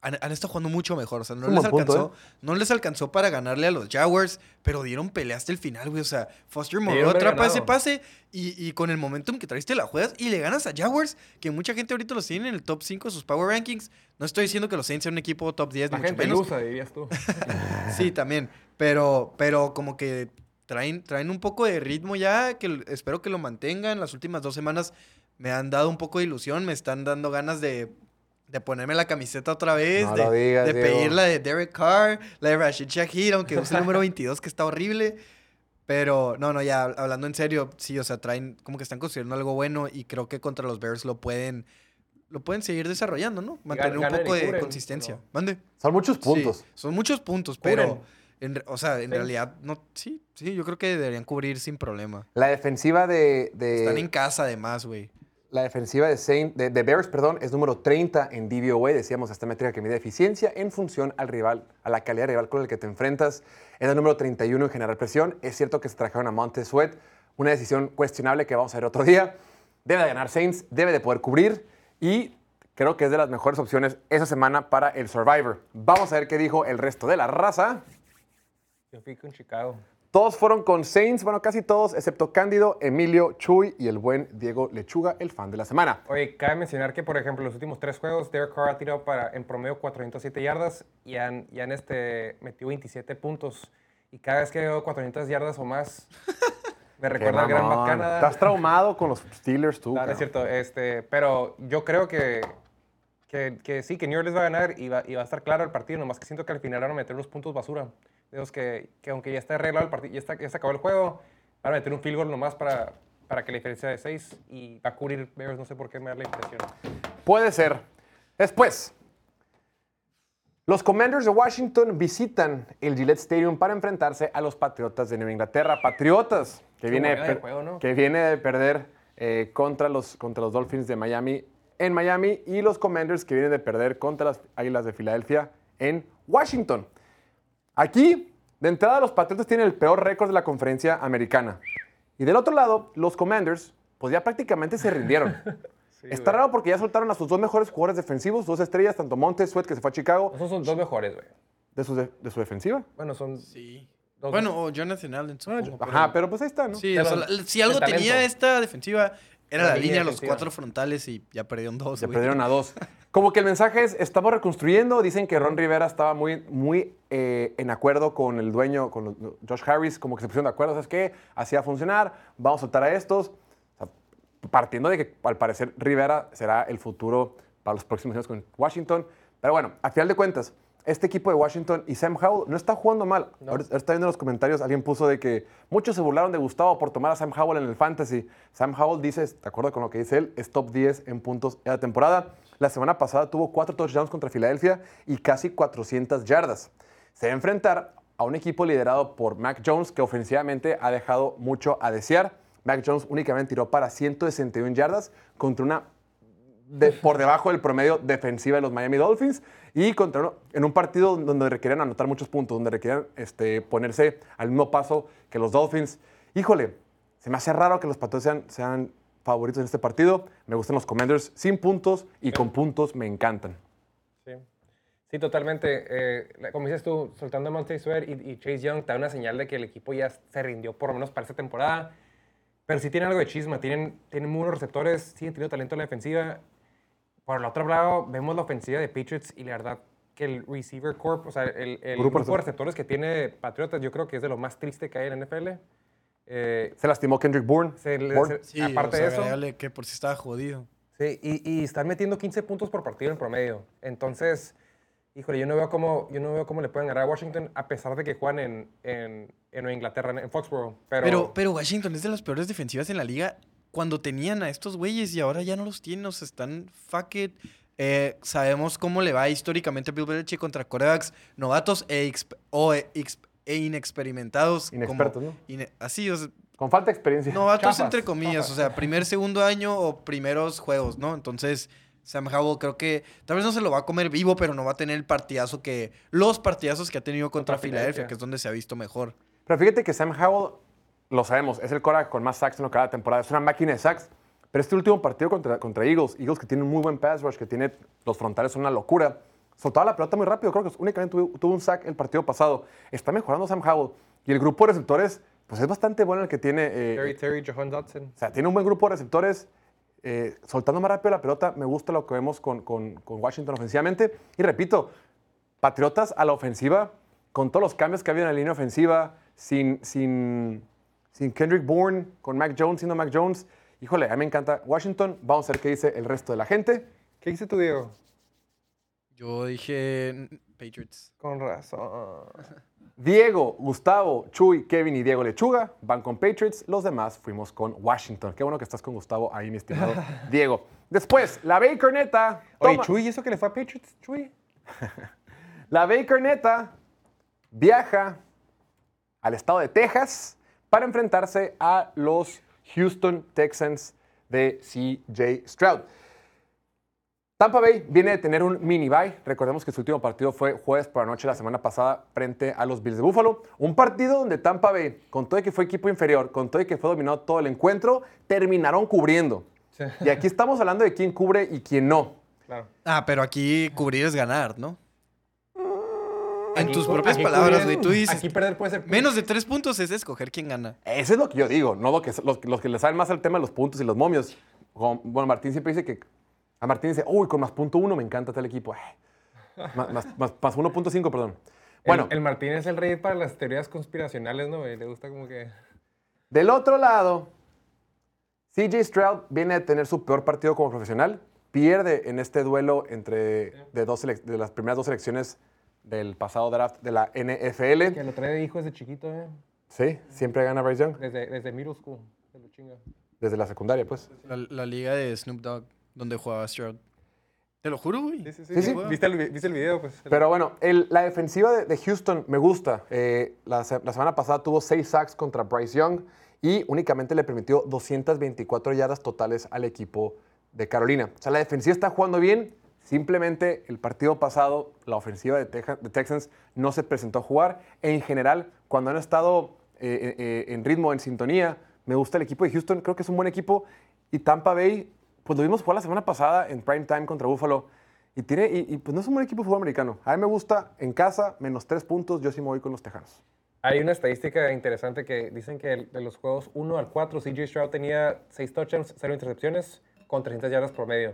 han, han estado jugando mucho mejor. O sea, no les punto, alcanzó, no les alcanzó para ganarle a los Jaguars, pero dieron pelea hasta el final, güey. O sea, Foster Moreau atrapa ese pase y, y con el momentum que traiste la juegas y le ganas a Jaguars, que mucha gente ahorita los tiene en el top 5 de sus power rankings. No estoy diciendo que los Saints sean un equipo top 10, La mucho gente menos. dirías tú. Sí, también. Pero, pero como que traen, traen un poco de ritmo ya, que espero que lo mantengan. Las últimas dos semanas me han dado un poco de ilusión, me están dando ganas de, de ponerme la camiseta otra vez, No de, digas, de pedir la de Derek Carr, la de Rashid Shahid, aunque use el número 22 que está horrible. Pero, no, no, ya hablando en serio, sí, o sea, traen, como que están construyendo algo bueno y creo que contra los Bears lo pueden, lo pueden seguir desarrollando, ¿no? Mantener un poco de cubren, consistencia. Mande. Son muchos puntos. Sí, son muchos puntos, pero En o sea, en realidad, no, sí, sí, yo creo que deberían cubrir sin problema. La defensiva de, de- Están en casa además, güey. La defensiva de, Saint, de, de Bears, perdón, es número 30 en DVOA. Decíamos esta métrica que mide eficiencia en función al rival, a la calidad rival con el que te enfrentas. Es el número 31 en generar presión. Es cierto que se trajeron a Montez Sweat, una decisión cuestionable que vamos a ver otro día. Debe de ganar Saints, debe de poder cubrir y creo que es de las mejores opciones esa semana para el Survivor. Vamos a ver qué dijo el resto de la raza. Yo fui con Chicago. Todos fueron con Saints, bueno, casi todos, excepto Cándido, Emilio, Chuy y el buen Diego Lechuga, el fan de la semana. Oye, cabe mencionar que, por ejemplo, los últimos tres juegos, Derek Carr ha tirado para, en promedio 407 yardas y han, y han este, metido 27 puntos. Y cada vez que veo 400 yardas o más, me recuerda al Gran. Canada. Estás traumado con los Steelers tú. No, es cierto, este, pero yo creo que, que, que sí, que New Orleans va a ganar y va, y va a estar claro el partido, nomás que siento que al final van a meter los puntos basura. Digamos que, que aunque ya está arreglado el partido, ya, está, ya se acabó el juego, van a meter un field goal nomás para, para que la diferencia de 6 y va a cubrir Bears, no sé por qué me da la impresión. Puede ser. Después, los Commanders de Washington visitan el Gillette Stadium para enfrentarse a los Patriotas de Nueva Inglaterra. Patriotas, que, viene, de que viene de perder eh, contra, los, contra los Dolphins de Miami en Miami y los Commanders que vienen de perder contra las Águilas de Filadelfia en Washington. Aquí, de entrada, los Patriotas tienen el peor récord de la conferencia americana. Y del otro lado, los Commanders, pues ya prácticamente se rindieron. Está raro porque ya soltaron a sus dos mejores jugadores defensivos, dos estrellas, tanto Montez Sweat, que se fue a Chicago, Esos son dos mejores, güey. de su, de, de su defensiva. Bueno, son Sí. dos Bueno, o Jonathan Allen, supongo. Ajá, pero pues ahí está, ¿no? Sí, o sea, si algo tenía esta defensiva, era La la, línea los cuatro frontales y ya perdieron dos. Güey. perdieron a dos. Como que el mensaje es, estamos reconstruyendo. Dicen que Ron Rivera estaba muy, muy eh, en acuerdo con el dueño, con los- Josh Harris, como que se pusieron de acuerdo, ¿sabes qué? Así va a funcionar, vamos a soltar a estos. O sea, partiendo de que al parecer Rivera será el futuro para los próximos años con Washington. Pero bueno, a final de cuentas, este equipo de Washington y Sam Howell no está jugando mal. Ahora ahora está viendo en los comentarios, alguien puso de que muchos se burlaron de Gustavo por tomar a Sam Howell en el fantasy. Sam Howell dice, de acuerdo con lo que dice él, es top 10 en puntos en la temporada. La semana pasada tuvo cuatro touchdowns contra Filadelfia y casi 400 yardas. Se va a enfrentar a un equipo liderado por Mac Jones que ofensivamente ha dejado mucho a desear. Mac Jones únicamente tiró para 161 yardas contra una por debajo del promedio defensiva de los Miami Dolphins y contra en un partido donde requerían anotar muchos puntos, donde requerían este, ponerse al mismo paso que los Dolphins. Híjole, se me hace raro que los Patriots sean, favoritos en este partido. Me gustan los Commanders sin puntos y con puntos me encantan. Sí, sí totalmente. Eh, como dices tú, soltando a Monte Sweat y, y Chase Young, te da una señal de que el equipo ya se rindió por lo menos para esta temporada. Pero sí tienen algo de chisma, tienen, tienen muy buenos receptores, siguen teniendo talento en la defensiva. Por el otro lado, vemos la ofensiva de Patriots y la verdad que el receiver corp, o sea, el, el Grupo grupo, de receptores que tiene Patriotas, yo creo que es de lo más triste que hay en NFL. Eh, Se lastimó Kendrick Bourne. se le- Bourne. se- Sí, aparte o sea, de eso, que por si estaba jodido. Sí, y, y están metiendo 15 puntos por partido en promedio. Entonces, híjole, yo no veo cómo, yo no veo cómo le pueden ganar a Washington a pesar de que juegan en, en, en Inglaterra, en Foxborough. Pero, Pero, pero Washington es de las peores defensivas en la liga cuando tenían a estos güeyes y ahora ya no los tienen, o sea, están fuck it. Eh, sabemos cómo le va históricamente a Bill Belichick contra corebacks novatos e, o e, e inexperimentados. como Inexpertos, ¿no? ine- así, o sea, Con falta de experiencia. novatos Chafas, entre comillas, chafas. o sea, primer, segundo año o primeros juegos, ¿no? Entonces, Sam Howell creo que tal vez no se lo va a comer vivo, pero no va a tener el partidazo que, los partidazos que ha tenido contra, Contra Filadelfia. que es donde se ha visto mejor. Pero fíjate que Sam Howell, lo sabemos, es el cora con más sacks en lo que va la temporada. Es una máquina de sacks. Pero este último partido contra, contra Eagles, Eagles que tiene un muy buen pass rush, que tiene los frontales, son una locura. Soltaba la pelota muy rápido, creo que únicamente tuvo, tuvo un sack el partido pasado. Está mejorando Sam Howell. Y el grupo de receptores, pues es bastante bueno el que tiene. eh, Terry, Terry, Johan Dodson. o sea, tiene un buen grupo de receptores. eh, soltando más rápido la pelota, me gusta lo que vemos con, con- con Washington ofensivamente. Y repito, Patriotas a la ofensiva, con todos los cambios que había en la línea ofensiva, sin, sin, sin Kendrick Bourne, con Mac Jones siendo Mac Jones. Híjole, a mí me encanta Washington. Vamos a ver qué dice el resto de la gente. ¿Qué dice tu Diego? Yo dije Patriots. Con razón. Diego, Gustavo, Chuy, Kevin y Diego Lechuga van con Patriots. Los demás fuimos con Washington. Qué bueno que estás con Gustavo ahí, mi estimado Diego. Después, la Baker Neta. Oye, Chuy, ¿y eso que le fue a Patriots? Chuy. La Baker Neta viaja al estado de Texas para enfrentarse a los Houston Texans de CJ Stroud. Tampa Bay viene de tener un mini bye. Recordemos que su último partido fue jueves por la noche la semana pasada frente a los Bills de Buffalo. Un partido donde Tampa Bay, con todo y que fue equipo inferior, con todo y que fue dominado todo el encuentro, terminaron cubriendo. Y aquí estamos hablando de quién cubre y quién no. Claro. Ah, pero aquí cubrir es ganar, ¿no? En Aquí- tus propias aquí palabras, güey. Tú dices, Aquí perder puede ser. menos de tres puntos es escoger quién gana. Eso es lo que yo digo, no lo que, los, los que le saben más al tema de los puntos y los momios. Como- Bueno, Martín siempre dice que. A Martín dice, uy, con más punto uno me encanta tal equipo. Ay, Más, más, más, más 1.5, perdón. Bueno, El, el Martín es el rey para las teorías conspiracionales, ¿no? güey? Le gusta como que. del otro lado, CJ Stroud viene a tener su peor partido como profesional. Pierde en este duelo entre de, dos de las primeras dos selecciones del pasado draft de la Que NFL. lo trae de hijo desde chiquito, ¿eh? Sí, siempre gana Bryce Young. Desde, desde middle school. Se lo chinga. Desde la secundaria, pues. La, la liga de Snoop Dogg, donde jugaba Stroud. Te lo juro, güey. Sí, sí, sí. Sí, sí. ¿Viste, el, vi- ¿Viste el video? Pues. Pero bueno, el- la defensiva de, de Houston me gusta. Eh, la, la semana pasada tuvo 6 sacks contra Bryce Young y únicamente le permitió 224 yardas totales al equipo de Carolina. O sea, la defensiva está jugando bien. Simplemente el partido pasado, la ofensiva de, de Texans no se presentó a jugar. En general, cuando han estado eh, eh, en ritmo, en sintonía, me gusta el equipo de Houston. Creo que es un buen equipo. Y Tampa Bay, pues lo vimos jugar la semana pasada en prime time contra Buffalo. Y, tiene, y, pues no es un buen equipo de fútbol americano. A mí me gusta en casa, menos tres puntos. Yo sí me voy con los Tejanos. Hay una estadística interesante que dicen que de los juegos 1 al 4, CJ Stroud tenía 6 touchdowns, 0 intercepciones, con 300 yardas promedio.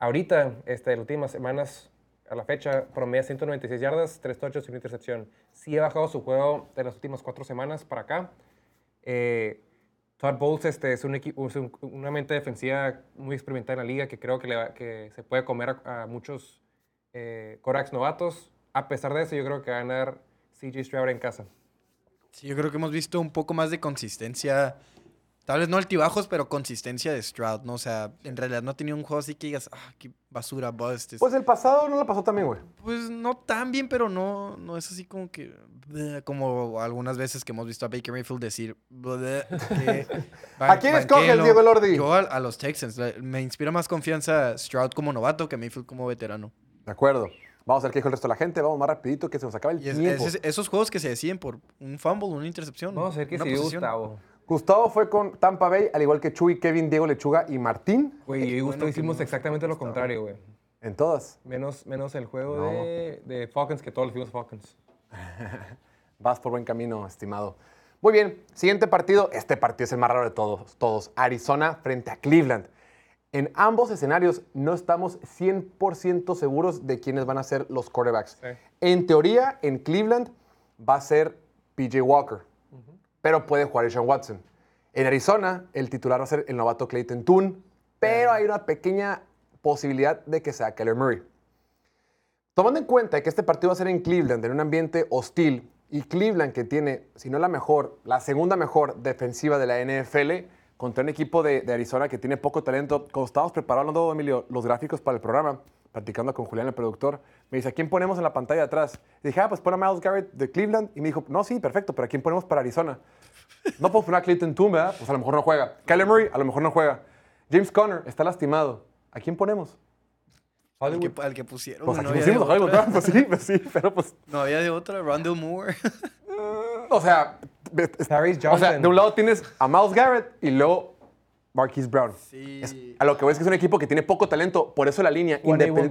Ahorita, este, las últimas semanas, a la fecha, promedia 196 yardas, 3 touchdowns y una intercepción. Sí ha bajado su juego de las últimas 4 semanas para acá. Eh, Todd Bowles este, es, un equipo, es un- una mente defensiva muy experimentada en la liga que creo que, se puede comer a, muchos eh, quarterbacks novatos. A pesar de eso, yo creo que va a ganar CJ Stroud en casa. Sí, yo creo que hemos visto un poco más de consistencia. Tal vez no altibajos, pero consistencia de Stroud, ¿no? O sea, en realidad no ha tenido un juego así que digas, ah, qué basura, bust. es-". Pues el pasado no lo pasó también, güey. Pues no tan bien, pero no, no es así como que. bleh, Como algunas veces que hemos visto a Baker Mayfield decir. bleh, que ¿A quién escoges, banquelo. Diego Lordi? Yo a, a los Texans. Me inspira más confianza Stroud como novato que Mayfield como veterano. De acuerdo. Vamos a ver qué dijo el resto de la gente. Vamos más rapidito que se nos acaba el Y es- tiempo. es- esos juegos que se deciden por un fumble, una intercepción. Vamos a ver qué posesión. Gustavo. Gustavo fue con Tampa Bay, al igual que Chuy, Kevin, Diego Lechuga y Martín. Güey, y Gustavo bueno hicimos exactamente lo Gustavo. contrario, güey. En todas. Menos, menos el juego No. de, de Falcons, que todos los fuimos Falcons. Vas por buen camino, estimado. Muy bien, siguiente partido. Este partido es el más raro de todos. todos. Arizona frente a Cleveland. En ambos escenarios no estamos 100% seguros de quiénes van a ser los quarterbacks. Sí. En teoría, en Cleveland va a ser PJ Walker, pero puede jugar Sean Watson. En Arizona, el titular va a ser el novato Clayton Toon, pero hay una pequeña posibilidad de que sea Keller Murray. Tomando en cuenta que este partido va a ser en Cleveland, en un ambiente hostil, y Cleveland que tiene, si no la mejor, la segunda mejor defensiva de la NFL, contra un equipo de, Arizona que tiene poco talento, cuando estábamos preparando, Emilio, los gráficos para el programa, platicando con Julián, el productor, me dice, ¿a quién ponemos en la pantalla de atrás? Y dije, ah, pues pon a Miles Garrett de Cleveland. Y me dijo, no, sí, perfecto, pero ¿a quién ponemos para Arizona? No puedo poner a Clayton Toon, ¿verdad? Pues a lo mejor no juega. Kyler Murray, a lo mejor no juega. James Conner está lastimado. ¿A quién ponemos? Al que, al que pusieron. Pues no, aquí pusimos de a Hollywood otra. Brown, pues sí, pues sí, pero pues, no había de otra. Rondell Moore. o sea, Paris o sea, de un lado tienes a Miles Garrett y luego Marquise Brown. Sí. Es- a lo que voy es que es un equipo que tiene poco talento, por eso la línea, independ-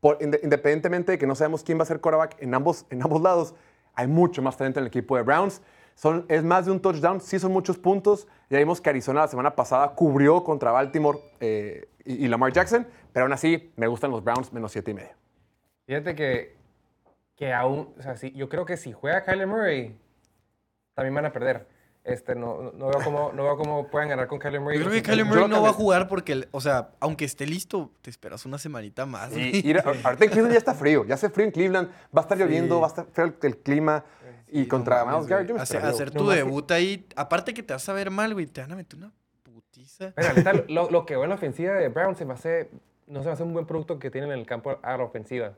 por- inde- independientemente de que no sabemos quién va a ser quarterback en ambos, en ambos lados, hay mucho más talento en el equipo de Browns. Son, es más de un touchdown, sí son muchos puntos. Ya vimos que Arizona la semana pasada cubrió contra Baltimore eh, y, y Lamar Jackson, pero aún así me gustan los Browns menos siete y medio. Fíjate que, que aún, o sea, sí, yo creo que si juega Kyler Murray, también van a perder. Este, no, no, veo cómo, no veo cómo puedan ganar con Kyler Murray. Yo creo que Kyler Murray no va a jugar porque, o sea, aunque esté listo, te esperas una semanita más. Y, y ahorita en Cleveland ya está frío, ya hace frío en Cleveland, va a estar lloviendo, va a estar feo el, el clima. y contra Miles Garrett, yo me Hacer, esperaría. hacer tu debut ahí, aparte que te vas a ver mal, güey, te van a meter una putiza. Mira, ahorita lo, lo que veo en la ofensiva de Brown se me hace, no se me hace un buen producto que tienen en el campo a la ofensiva.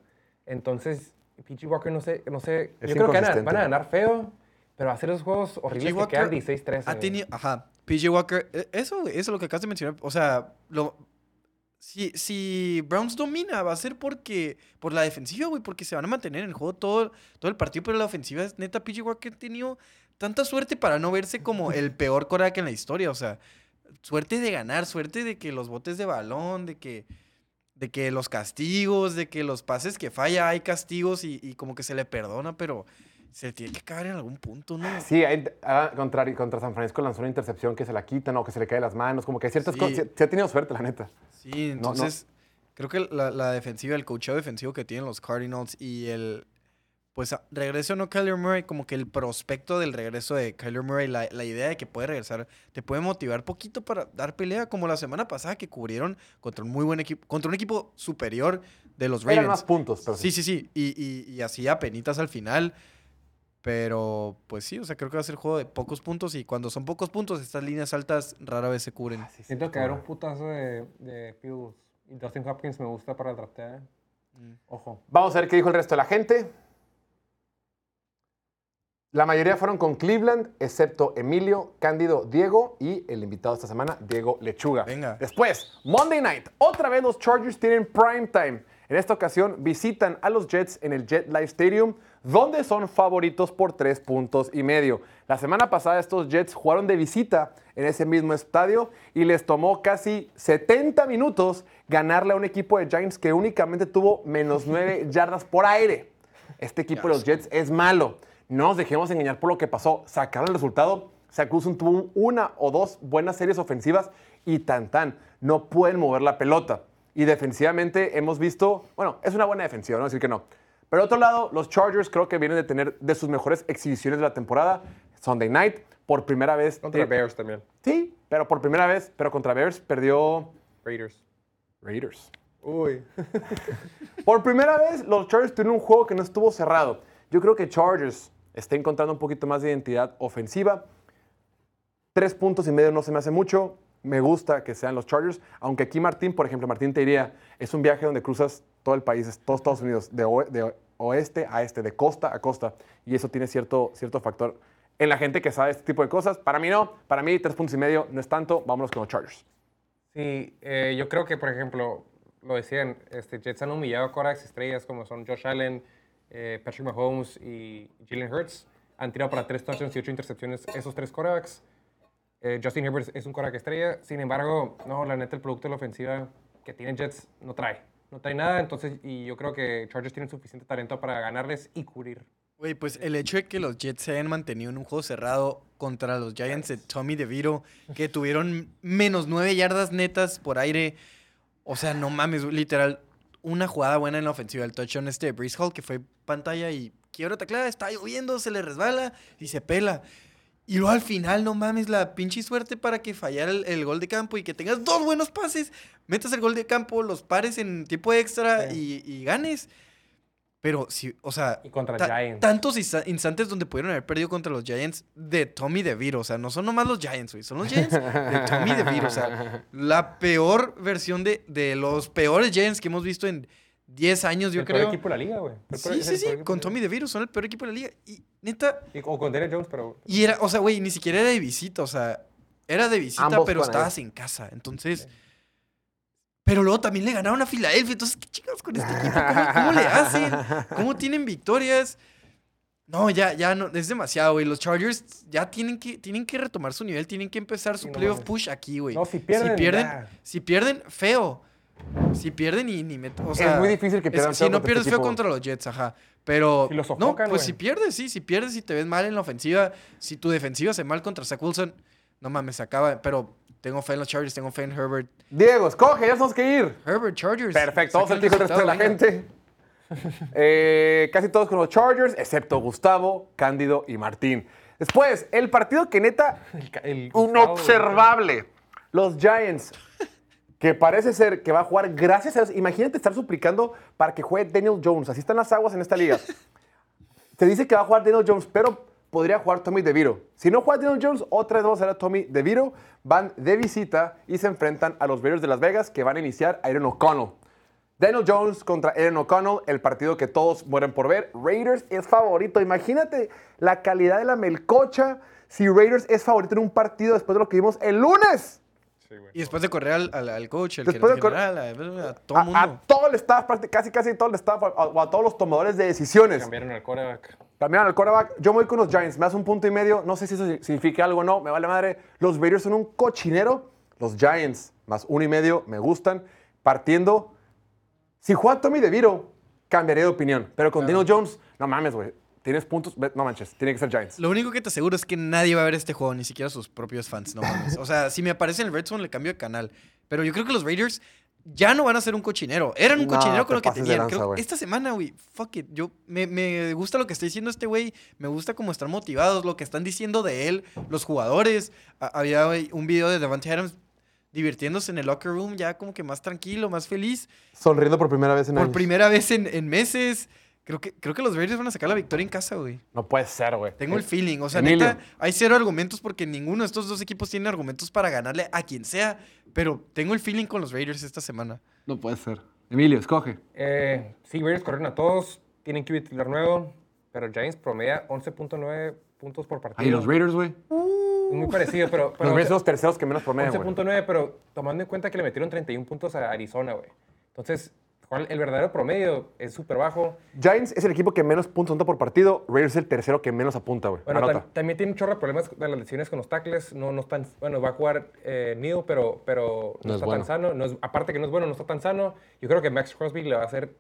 Entonces, PG Walker no sé, no sé, Es yo creo que van a, van a ganar feo, Pero hacer esos juegos horribles que quedan Walker 16-13. Ha tenido, ajá, PJ Walker, eh, eso, eso es lo que acabas de mencionar. O sea, lo, si, si Browns domina, va a ser porque por la defensiva, güey, porque se van a mantener en el juego todo, todo el partido, pero la ofensiva es neta, PJ Walker ha tenido tanta suerte para no verse como el peor coreback en la historia. O sea, suerte de ganar, suerte de que los botes de balón, de que, de que los castigos, de que los pases que falla hay castigos y, y como que se le perdona, pero se tiene que acabar en algún punto, ¿no? Sí, hay- ah, contra, contra San Francisco lanzó una intercepción que se la quitan o que se le cae de las manos. Como que hay ciertas Sí. cosas. Sí, sí ha tenido suerte, la neta. Sí, No, no. entonces creo que la, la defensiva, el coacheo defensivo que tienen los Cardinals y el pues regreso no Kyler Murray, como que el prospecto del regreso de Kyler Murray, la, la idea de que puede regresar, te puede motivar poquito para dar pelea, como la semana pasada que cubrieron contra un muy buen equipo, contra un equipo superior de los Eran Ravens. más puntos, pero Sí, sí, sí. Y, y, y así a penitas al final. Pero, pues sí, o sea, creo que va a ser juego de pocos puntos. Y cuando son pocos puntos, estas líneas altas rara vez se cubren. Siento que era un putazo de, de goals. Y Dustin Hopkins me gusta para el draftear. Mm. Ojo. Vamos a ver qué dijo el resto de la gente. La mayoría fueron con Cleveland, excepto Emilio, Cándido, Diego y el invitado esta semana, Diego Lechuga. Venga. Después, Monday Night. Otra vez los Chargers tienen prime time. En esta ocasión visitan a los Jets en el Jet Life Stadium, donde son favoritos por tres puntos y medio. La semana pasada estos Jets jugaron de visita en ese mismo estadio y les tomó casi 70 minutos ganarle a un equipo de Giants que únicamente tuvo menos 9 yardas por aire. Este equipo de los Jets es malo. No nos dejemos engañar por lo que pasó. Sacaron el resultado. Wilson tuvo un- una o dos buenas series ofensivas y tan tan. No pueden mover la pelota. Y defensivamente hemos visto, bueno, es una buena defensiva, no decir que no. Pero otro lado, los Chargers creo que vienen de tener de sus mejores exhibiciones de la temporada. Sunday Night, por primera vez. Contra Bears también. Sí, pero por primera vez, pero contra Bears perdió Raiders. Raiders. Uy. Por primera vez, los Chargers tuvieron un juego que no estuvo cerrado. Yo creo que Chargers está encontrando un poquito más de identidad ofensiva. Tres puntos y medio no se me hace mucho. Me gusta que sean los Chargers. Aunque aquí Martín, por ejemplo, Martín te diría, es un viaje donde cruzas todo el país, es todo Estados Unidos, de, oe- de oeste a este, de costa a costa. Y eso tiene cierto, cierto factor en la gente que sabe este tipo de cosas. Para mí no. Para mí, tres puntos y medio no es tanto. Vámonos con los Chargers. Sí, eh, yo creo que, por ejemplo, lo decían, este, Jets han humillado a corebacks estrellas como son Josh Allen, eh, Patrick Mahomes y Jalen Hurts. Han tirado para tres touchdowns y ocho intercepciones esos tres corebacks. Eh, Justin Herbert es un coreback estrella. Sin embargo, no, la neta, el producto de la ofensiva que tiene Jets no trae. No trae nada, entonces, y yo creo que Chargers tienen suficiente talento para ganarles y cubrir. Güey, pues el hecho de que los Jets se hayan mantenido en un juego cerrado contra los Giants de Tommy DeVito, que tuvieron menos nueve yardas netas por aire. O sea, no mames, literal, una jugada buena en la ofensiva. El touchdown este de Brees Hall, que fue pantalla y quiebra taclada, está lloviendo, se le resbala y se pela. Y luego al final, no mames, la pinche suerte para que fallara el, el gol de campo y que tengas dos buenos pases, metas el gol de campo, los pares en tiempo extra y, y ganes. Pero sí, o sea, Y contra ta- Giants. tantos insta- instantes donde pudieron haber perdido contra los Giants de Tommy DeVito. O sea, no son nomás los Giants, güey. Son los Giants de Tommy DeVito. O sea, la peor versión de, de los peores Giants que hemos visto en 10 años, yo el peor creo. equipo de la liga, güey. El peor- Sí, sí, el sí. peor Con Tommy DeVito son el peor equipo de la liga. Y neta. Y- o con Derek Jones, pero y era, o sea, güey, ni siquiera era de visita. O sea, era de visita, Ambos pero estabas en casa. Entonces. Pero luego también le ganaron a Filadelfia. Entonces, ¿qué chingados con este equipo? ¿Cómo, cómo le hacen? ¿Cómo tienen victorias? No, ya, ya no, es demasiado, güey. Los Chargers ya tienen que, tienen que retomar su nivel, tienen que empezar su no playoff push aquí, güey. No, si pierden, si pierden, ya. si pierden, feo. Si pierden y ni met- o sea, muy difícil que es- pierdan Si no contra pierdes este feo contra los Jets, ajá. Pero. Si los no, sofocan, pues güey. si pierdes, sí. Si pierdes y te ves mal en la ofensiva. Si tu defensiva se mal contra Zach Wilson, no mames, se acaba. Pero tengo fe en los Chargers, tengo fe en Herbert. Diego, escoge, ya tenemos que ir. Herbert, Chargers. Perfecto, vamos a Saca ver qué dijo el resto de la gente. Eh, casi todos con los Chargers, excepto Gustavo, Cándido y Martín. Después, el partido que neta, el, el inobservable. Los Giants, que parece ser que va a jugar gracias a Dios. Imagínate estar suplicando para que juegue Daniel Jones. Así están las aguas en esta liga. Se dice que va a jugar Daniel Jones, pero podría jugar Tommy DeVito. Si no juega Daniel Jones, otra vez vamos a ver a Tommy DeVito. Van de visita y se enfrentan a los Bears de Las Vegas, que van a iniciar a Aaron O'Connell. Daniel Jones contra Aaron O'Connell, el partido que todos mueren por ver. Raiders es favorito. Imagínate la calidad de la melcocha si Raiders es favorito en un partido después de lo que vimos el lunes. Y después de correr al, al- al coach, el Después de general, a, a todo el A, a mundo. todo el staff, casi casi todo el staff, a- o a todos los tomadores de decisiones. Cambiaron al quarterback. Cambiaron al quarterback. Yo me voy con los Giants. Me hace un punto y medio. No sé si eso significa algo o no. Me vale madre. Los Raiders son un cochinero. Los Giants, más uno y medio, me gustan. Partiendo. Si juega Tommy DeVito, cambiaría de opinión. Pero con Daniel Jones, no mames, güey. Tienes puntos. No manches. Tiene que ser Giants. Lo único que te aseguro es que nadie va a ver este juego, ni siquiera sus propios fans, no mames. O sea, si me aparece en el Red Zone, le cambio de canal. Pero yo creo que los Raiders ya no van a ser un cochinero. Eran un No, cochinero con lo que tenían. lanza, Creo- esta semana, güey, fuck it. Yo, me, me gusta lo que está diciendo este güey. Me gusta cómo están motivados, lo que están diciendo de él, los jugadores. A- había güey, un video de Devante Adams divirtiéndose en el locker room, ya como que más tranquilo, más feliz. Sonriendo por primera vez en Por años. primera vez en, en meses. Creo que, creo que los Raiders van a sacar la victoria en casa, güey. No puede ser, güey. Tengo el feeling. O sea, Emilio. neta, hay cero argumentos porque ninguno de estos dos equipos tiene argumentos para ganarle a quien sea. Pero tengo el feeling con los Raiders esta semana. No puede ser. Emilio, escoge. Eh, sí, Raiders corrieron a todos. Tienen que titular nuevo. Pero Giants promedia 11.9 puntos por partido. Ahí los Raiders, güey. Muy parecido, pero... pero Los Raiders son los terceros que menos promedian, güey. 11.9, pero tomando en cuenta que le metieron 31 puntos a Arizona, güey. Entonces, ¿cuál- el verdadero promedio es súper bajo. Giants es el equipo que menos puntos anota por partido. Raiders es el tercero que menos apunta, güey. Bueno, tam- también tiene un chorro de problemas de las lesiones con los tackles. No, no están, bueno, va a jugar eh, Neal, pero, pero no, No es está bueno. tan sano. No es- aparte que no es bueno, no está tan sano. Yo creo que Max Crosby le va a hacer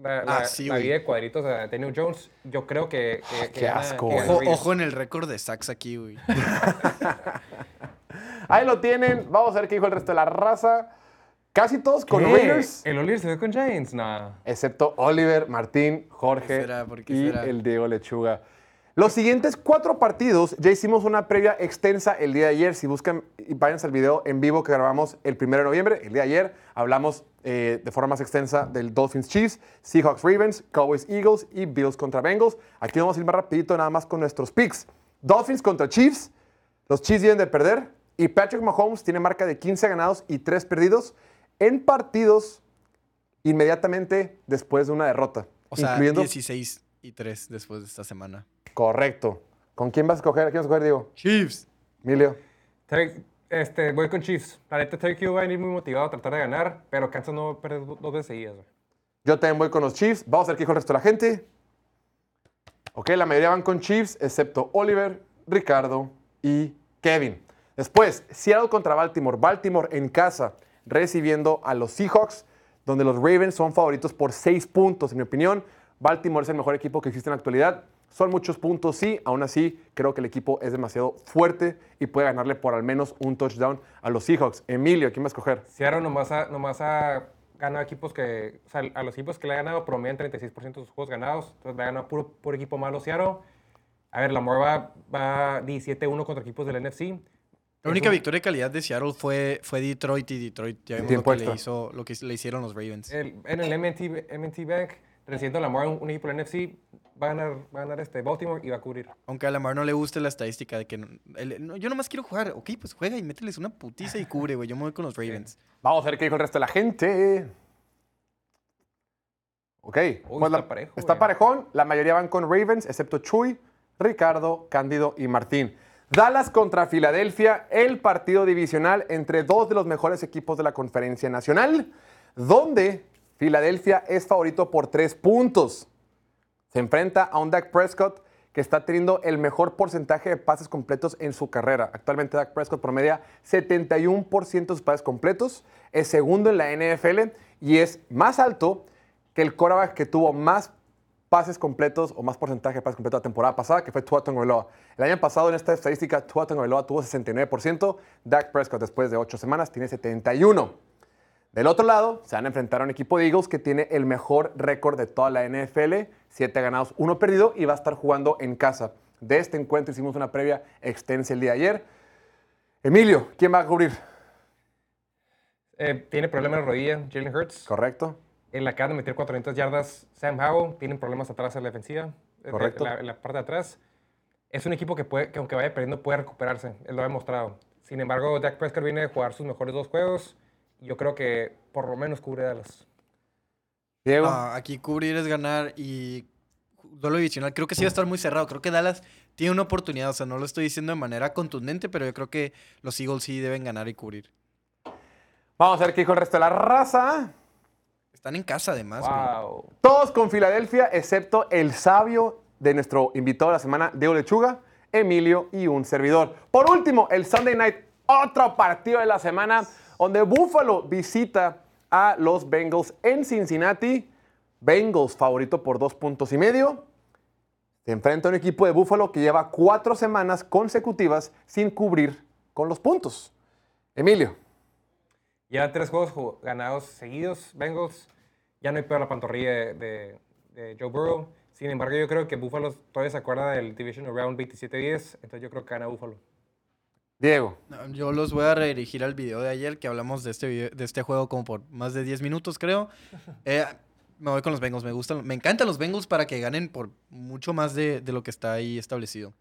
la, la- Ah, sí, la güey. vida de cuadritos a Daniel Jones. Yo creo que... que- que qué gana- asco, que Ojo, ojo en el récord de sacks aquí, güey. Ahí lo tienen. Vamos a ver qué dijo el resto de la raza. Casi todos con ¿Qué? Raiders. ¿El Oliver se ve con Giants? Nah. Excepto Oliver, Martín, Jorge ¿Por qué será? ¿Por qué y será? el Diego Lechuga. Los siguientes cuatro partidos, ya hicimos una previa extensa el día de ayer. Si buscan, y váyanse al video en vivo que grabamos el 1 de noviembre, el día de ayer, hablamos eh, de forma más extensa del Dolphins Chiefs, Seahawks Ravens, Cowboys Eagles y Bills contra Bengals. Aquí vamos a ir más rapidito nada más con nuestros picks. Dolphins contra Chiefs, los Chiefs vienen de perder y Patrick Mahomes tiene marca de 15 ganados y 3 perdidos en partidos inmediatamente después de una derrota. O sea, incluyendo 16 y 3 después de esta semana. Correcto. ¿Con quién vas a escoger? ¿A quién vas a escoger, Diego? Chiefs. Emilio. Este, voy con Chiefs. La neta, Terry Q va a venir muy motivado a tratar de ganar, pero Kansas no va a perder do- dos veces seguidas. güey. Yo también voy con los Chiefs. Vamos a ver qué dijo el resto de la gente. Ok, la mayoría van con Chiefs, excepto Oliver, Ricardo y Kevin. Después, Seattle contra Baltimore. Baltimore en casa, recibiendo a los Seahawks, donde los Ravens son favoritos por seis puntos, en mi opinión. Baltimore es el mejor equipo que existe en la actualidad. Son muchos puntos, sí. Aún así, creo que el equipo es demasiado fuerte y puede ganarle por al menos un touchdown a los Seahawks. Emilio, ¿quién va a escoger? Seattle nomás ha, nomás ha ganado equipos que, o sea, a los equipos que le ha ganado promedian 36% de sus juegos ganados. Entonces le ha ganado puro, puro equipo malo Seattle. A ver, Lamar va, va 17-1 contra equipos del NFC. La única victoria de calidad de Seattle fue, fue Detroit y Detroit ya vimos lo que, le hizo, lo que le hicieron los Ravens. El- en el MNT, MNT Bank, recibiendo a Lamar un, un equipo del NFC, va a ganar, va a ganar este Baltimore y va a cubrir. Aunque a Lamar no le guste la estadística de que no- no, yo nomás quiero jugar. Ok, pues juega y mételes una putiza y cubre, güey. Yo me voy con los Ravens. Vamos a ver qué dijo el resto de la gente. Ok. pues está la- parejo, Está güey. parejón. La mayoría van con Ravens, excepto Chuy, Ricardo, Cándido y Martín. Dallas contra Filadelfia, el partido divisional entre dos de los mejores equipos de la conferencia nacional, donde Filadelfia es favorito por tres puntos. Se enfrenta a un Dak Prescott que está teniendo el mejor porcentaje de pases completos en su carrera. Actualmente Dak Prescott promedia 71% de sus pases completos, es segundo en la NFL y es más alto que el quarterback que tuvo más pases completos o más porcentaje de pases completos la temporada pasada, que fue Tua Tagovailoa. El año pasado en esta estadística Tua Tagovailoa tuvo 69%, Dak Prescott después de 8 semanas tiene 71%. Del otro lado, se van a enfrentar a un equipo de Eagles que tiene el mejor récord de toda la NFL, 7 ganados, 1 perdido, y va a estar jugando en casa. De este encuentro hicimos una previa extensa el día de ayer. Emilio, ¿quién va a cubrir? Eh, tiene problemas en la rodilla, Jalen Hurts. Correcto. En la cara de meter 400 yardas, Sam Howell. Tienen problemas atrás en la defensiva. eh, Correcto. En la, parte de atrás. Es un equipo que, puede, que aunque vaya perdiendo, puede recuperarse. Él lo ha demostrado. Sin embargo, Dak Prescott viene a jugar sus mejores dos juegos. Yo creo que por lo menos cubre Dallas. Diego. No, aquí cubrir es ganar y duelo divisional. Creo que sí va a estar muy cerrado. Creo que Dallas tiene una oportunidad. O sea, no lo estoy diciendo de manera contundente, pero yo creo que los Eagles sí deben ganar y cubrir. Vamos a ver qué dijo el resto de la raza. Están en casa además. Wow. Todos con Filadelfia, excepto el sabio de nuestro invitado de la semana, Diego Lechuga, Emilio y un servidor. Por último, el Sunday Night, otro partido de la semana, donde Buffalo visita a los Bengals en Cincinnati. Bengals favorito por dos puntos y medio. Se enfrenta a un equipo de Buffalo que lleva cuatro semanas consecutivas sin cubrir con los puntos. Emilio. Ya tres juegos ju- ganados seguidos, Bengals. Ya no hay peor la pantorrilla de, de- de Joe Burrow. Sin embargo, yo creo que Buffalo todavía se acuerda del Division Round 27-10. Entonces yo creo que gana Buffalo. Diego. No, Yo los voy a redirigir al video de ayer que hablamos de este, video- de este juego como por más de 10 minutos, creo. Eh, me voy con los Bengals. Me gustan, me encantan los Bengals para que ganen por mucho más de, de lo que está ahí establecido.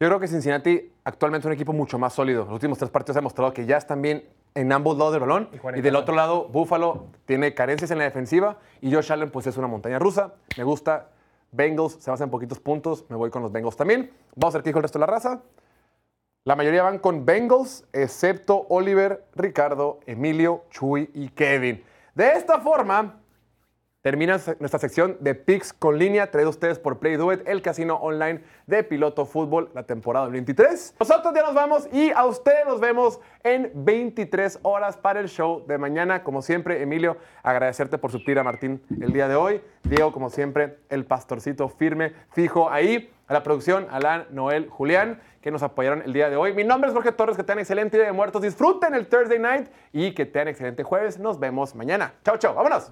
Yo creo que Cincinnati actualmente es un equipo mucho más sólido. Los últimos tres partidos han demostrado que ya están bien en ambos lados del balón. Y del otro lado, Buffalo tiene carencias en la defensiva. Y Josh Allen, pues es una montaña rusa. Me gusta. Bengals se basa en poquitos puntos. Me voy con los Bengals también. Vamos a ver qué dijo el resto de la raza. La mayoría van con Bengals, excepto Oliver, Ricardo, Emilio, Chuy y Kevin. De esta forma, Termina nuestra sección de picks con línea, traído ustedes por Play Do It, el casino online de Piloto Fútbol, la temporada 23. Nosotros ya nos vamos y a ustedes nos vemos en 23 horas para el show de mañana. Como siempre, Emilio, agradecerte por suplir a Martín el día de hoy. Diego, como siempre, el pastorcito firme, fijo ahí. A la producción, Alan, Noel, Julián, que nos apoyaron el día de hoy. Mi nombre es Jorge Torres, que tengan excelente día de muertos. Disfruten el Thursday night y que tengan excelente jueves. Nos vemos mañana. Chao, chao. Vámonos.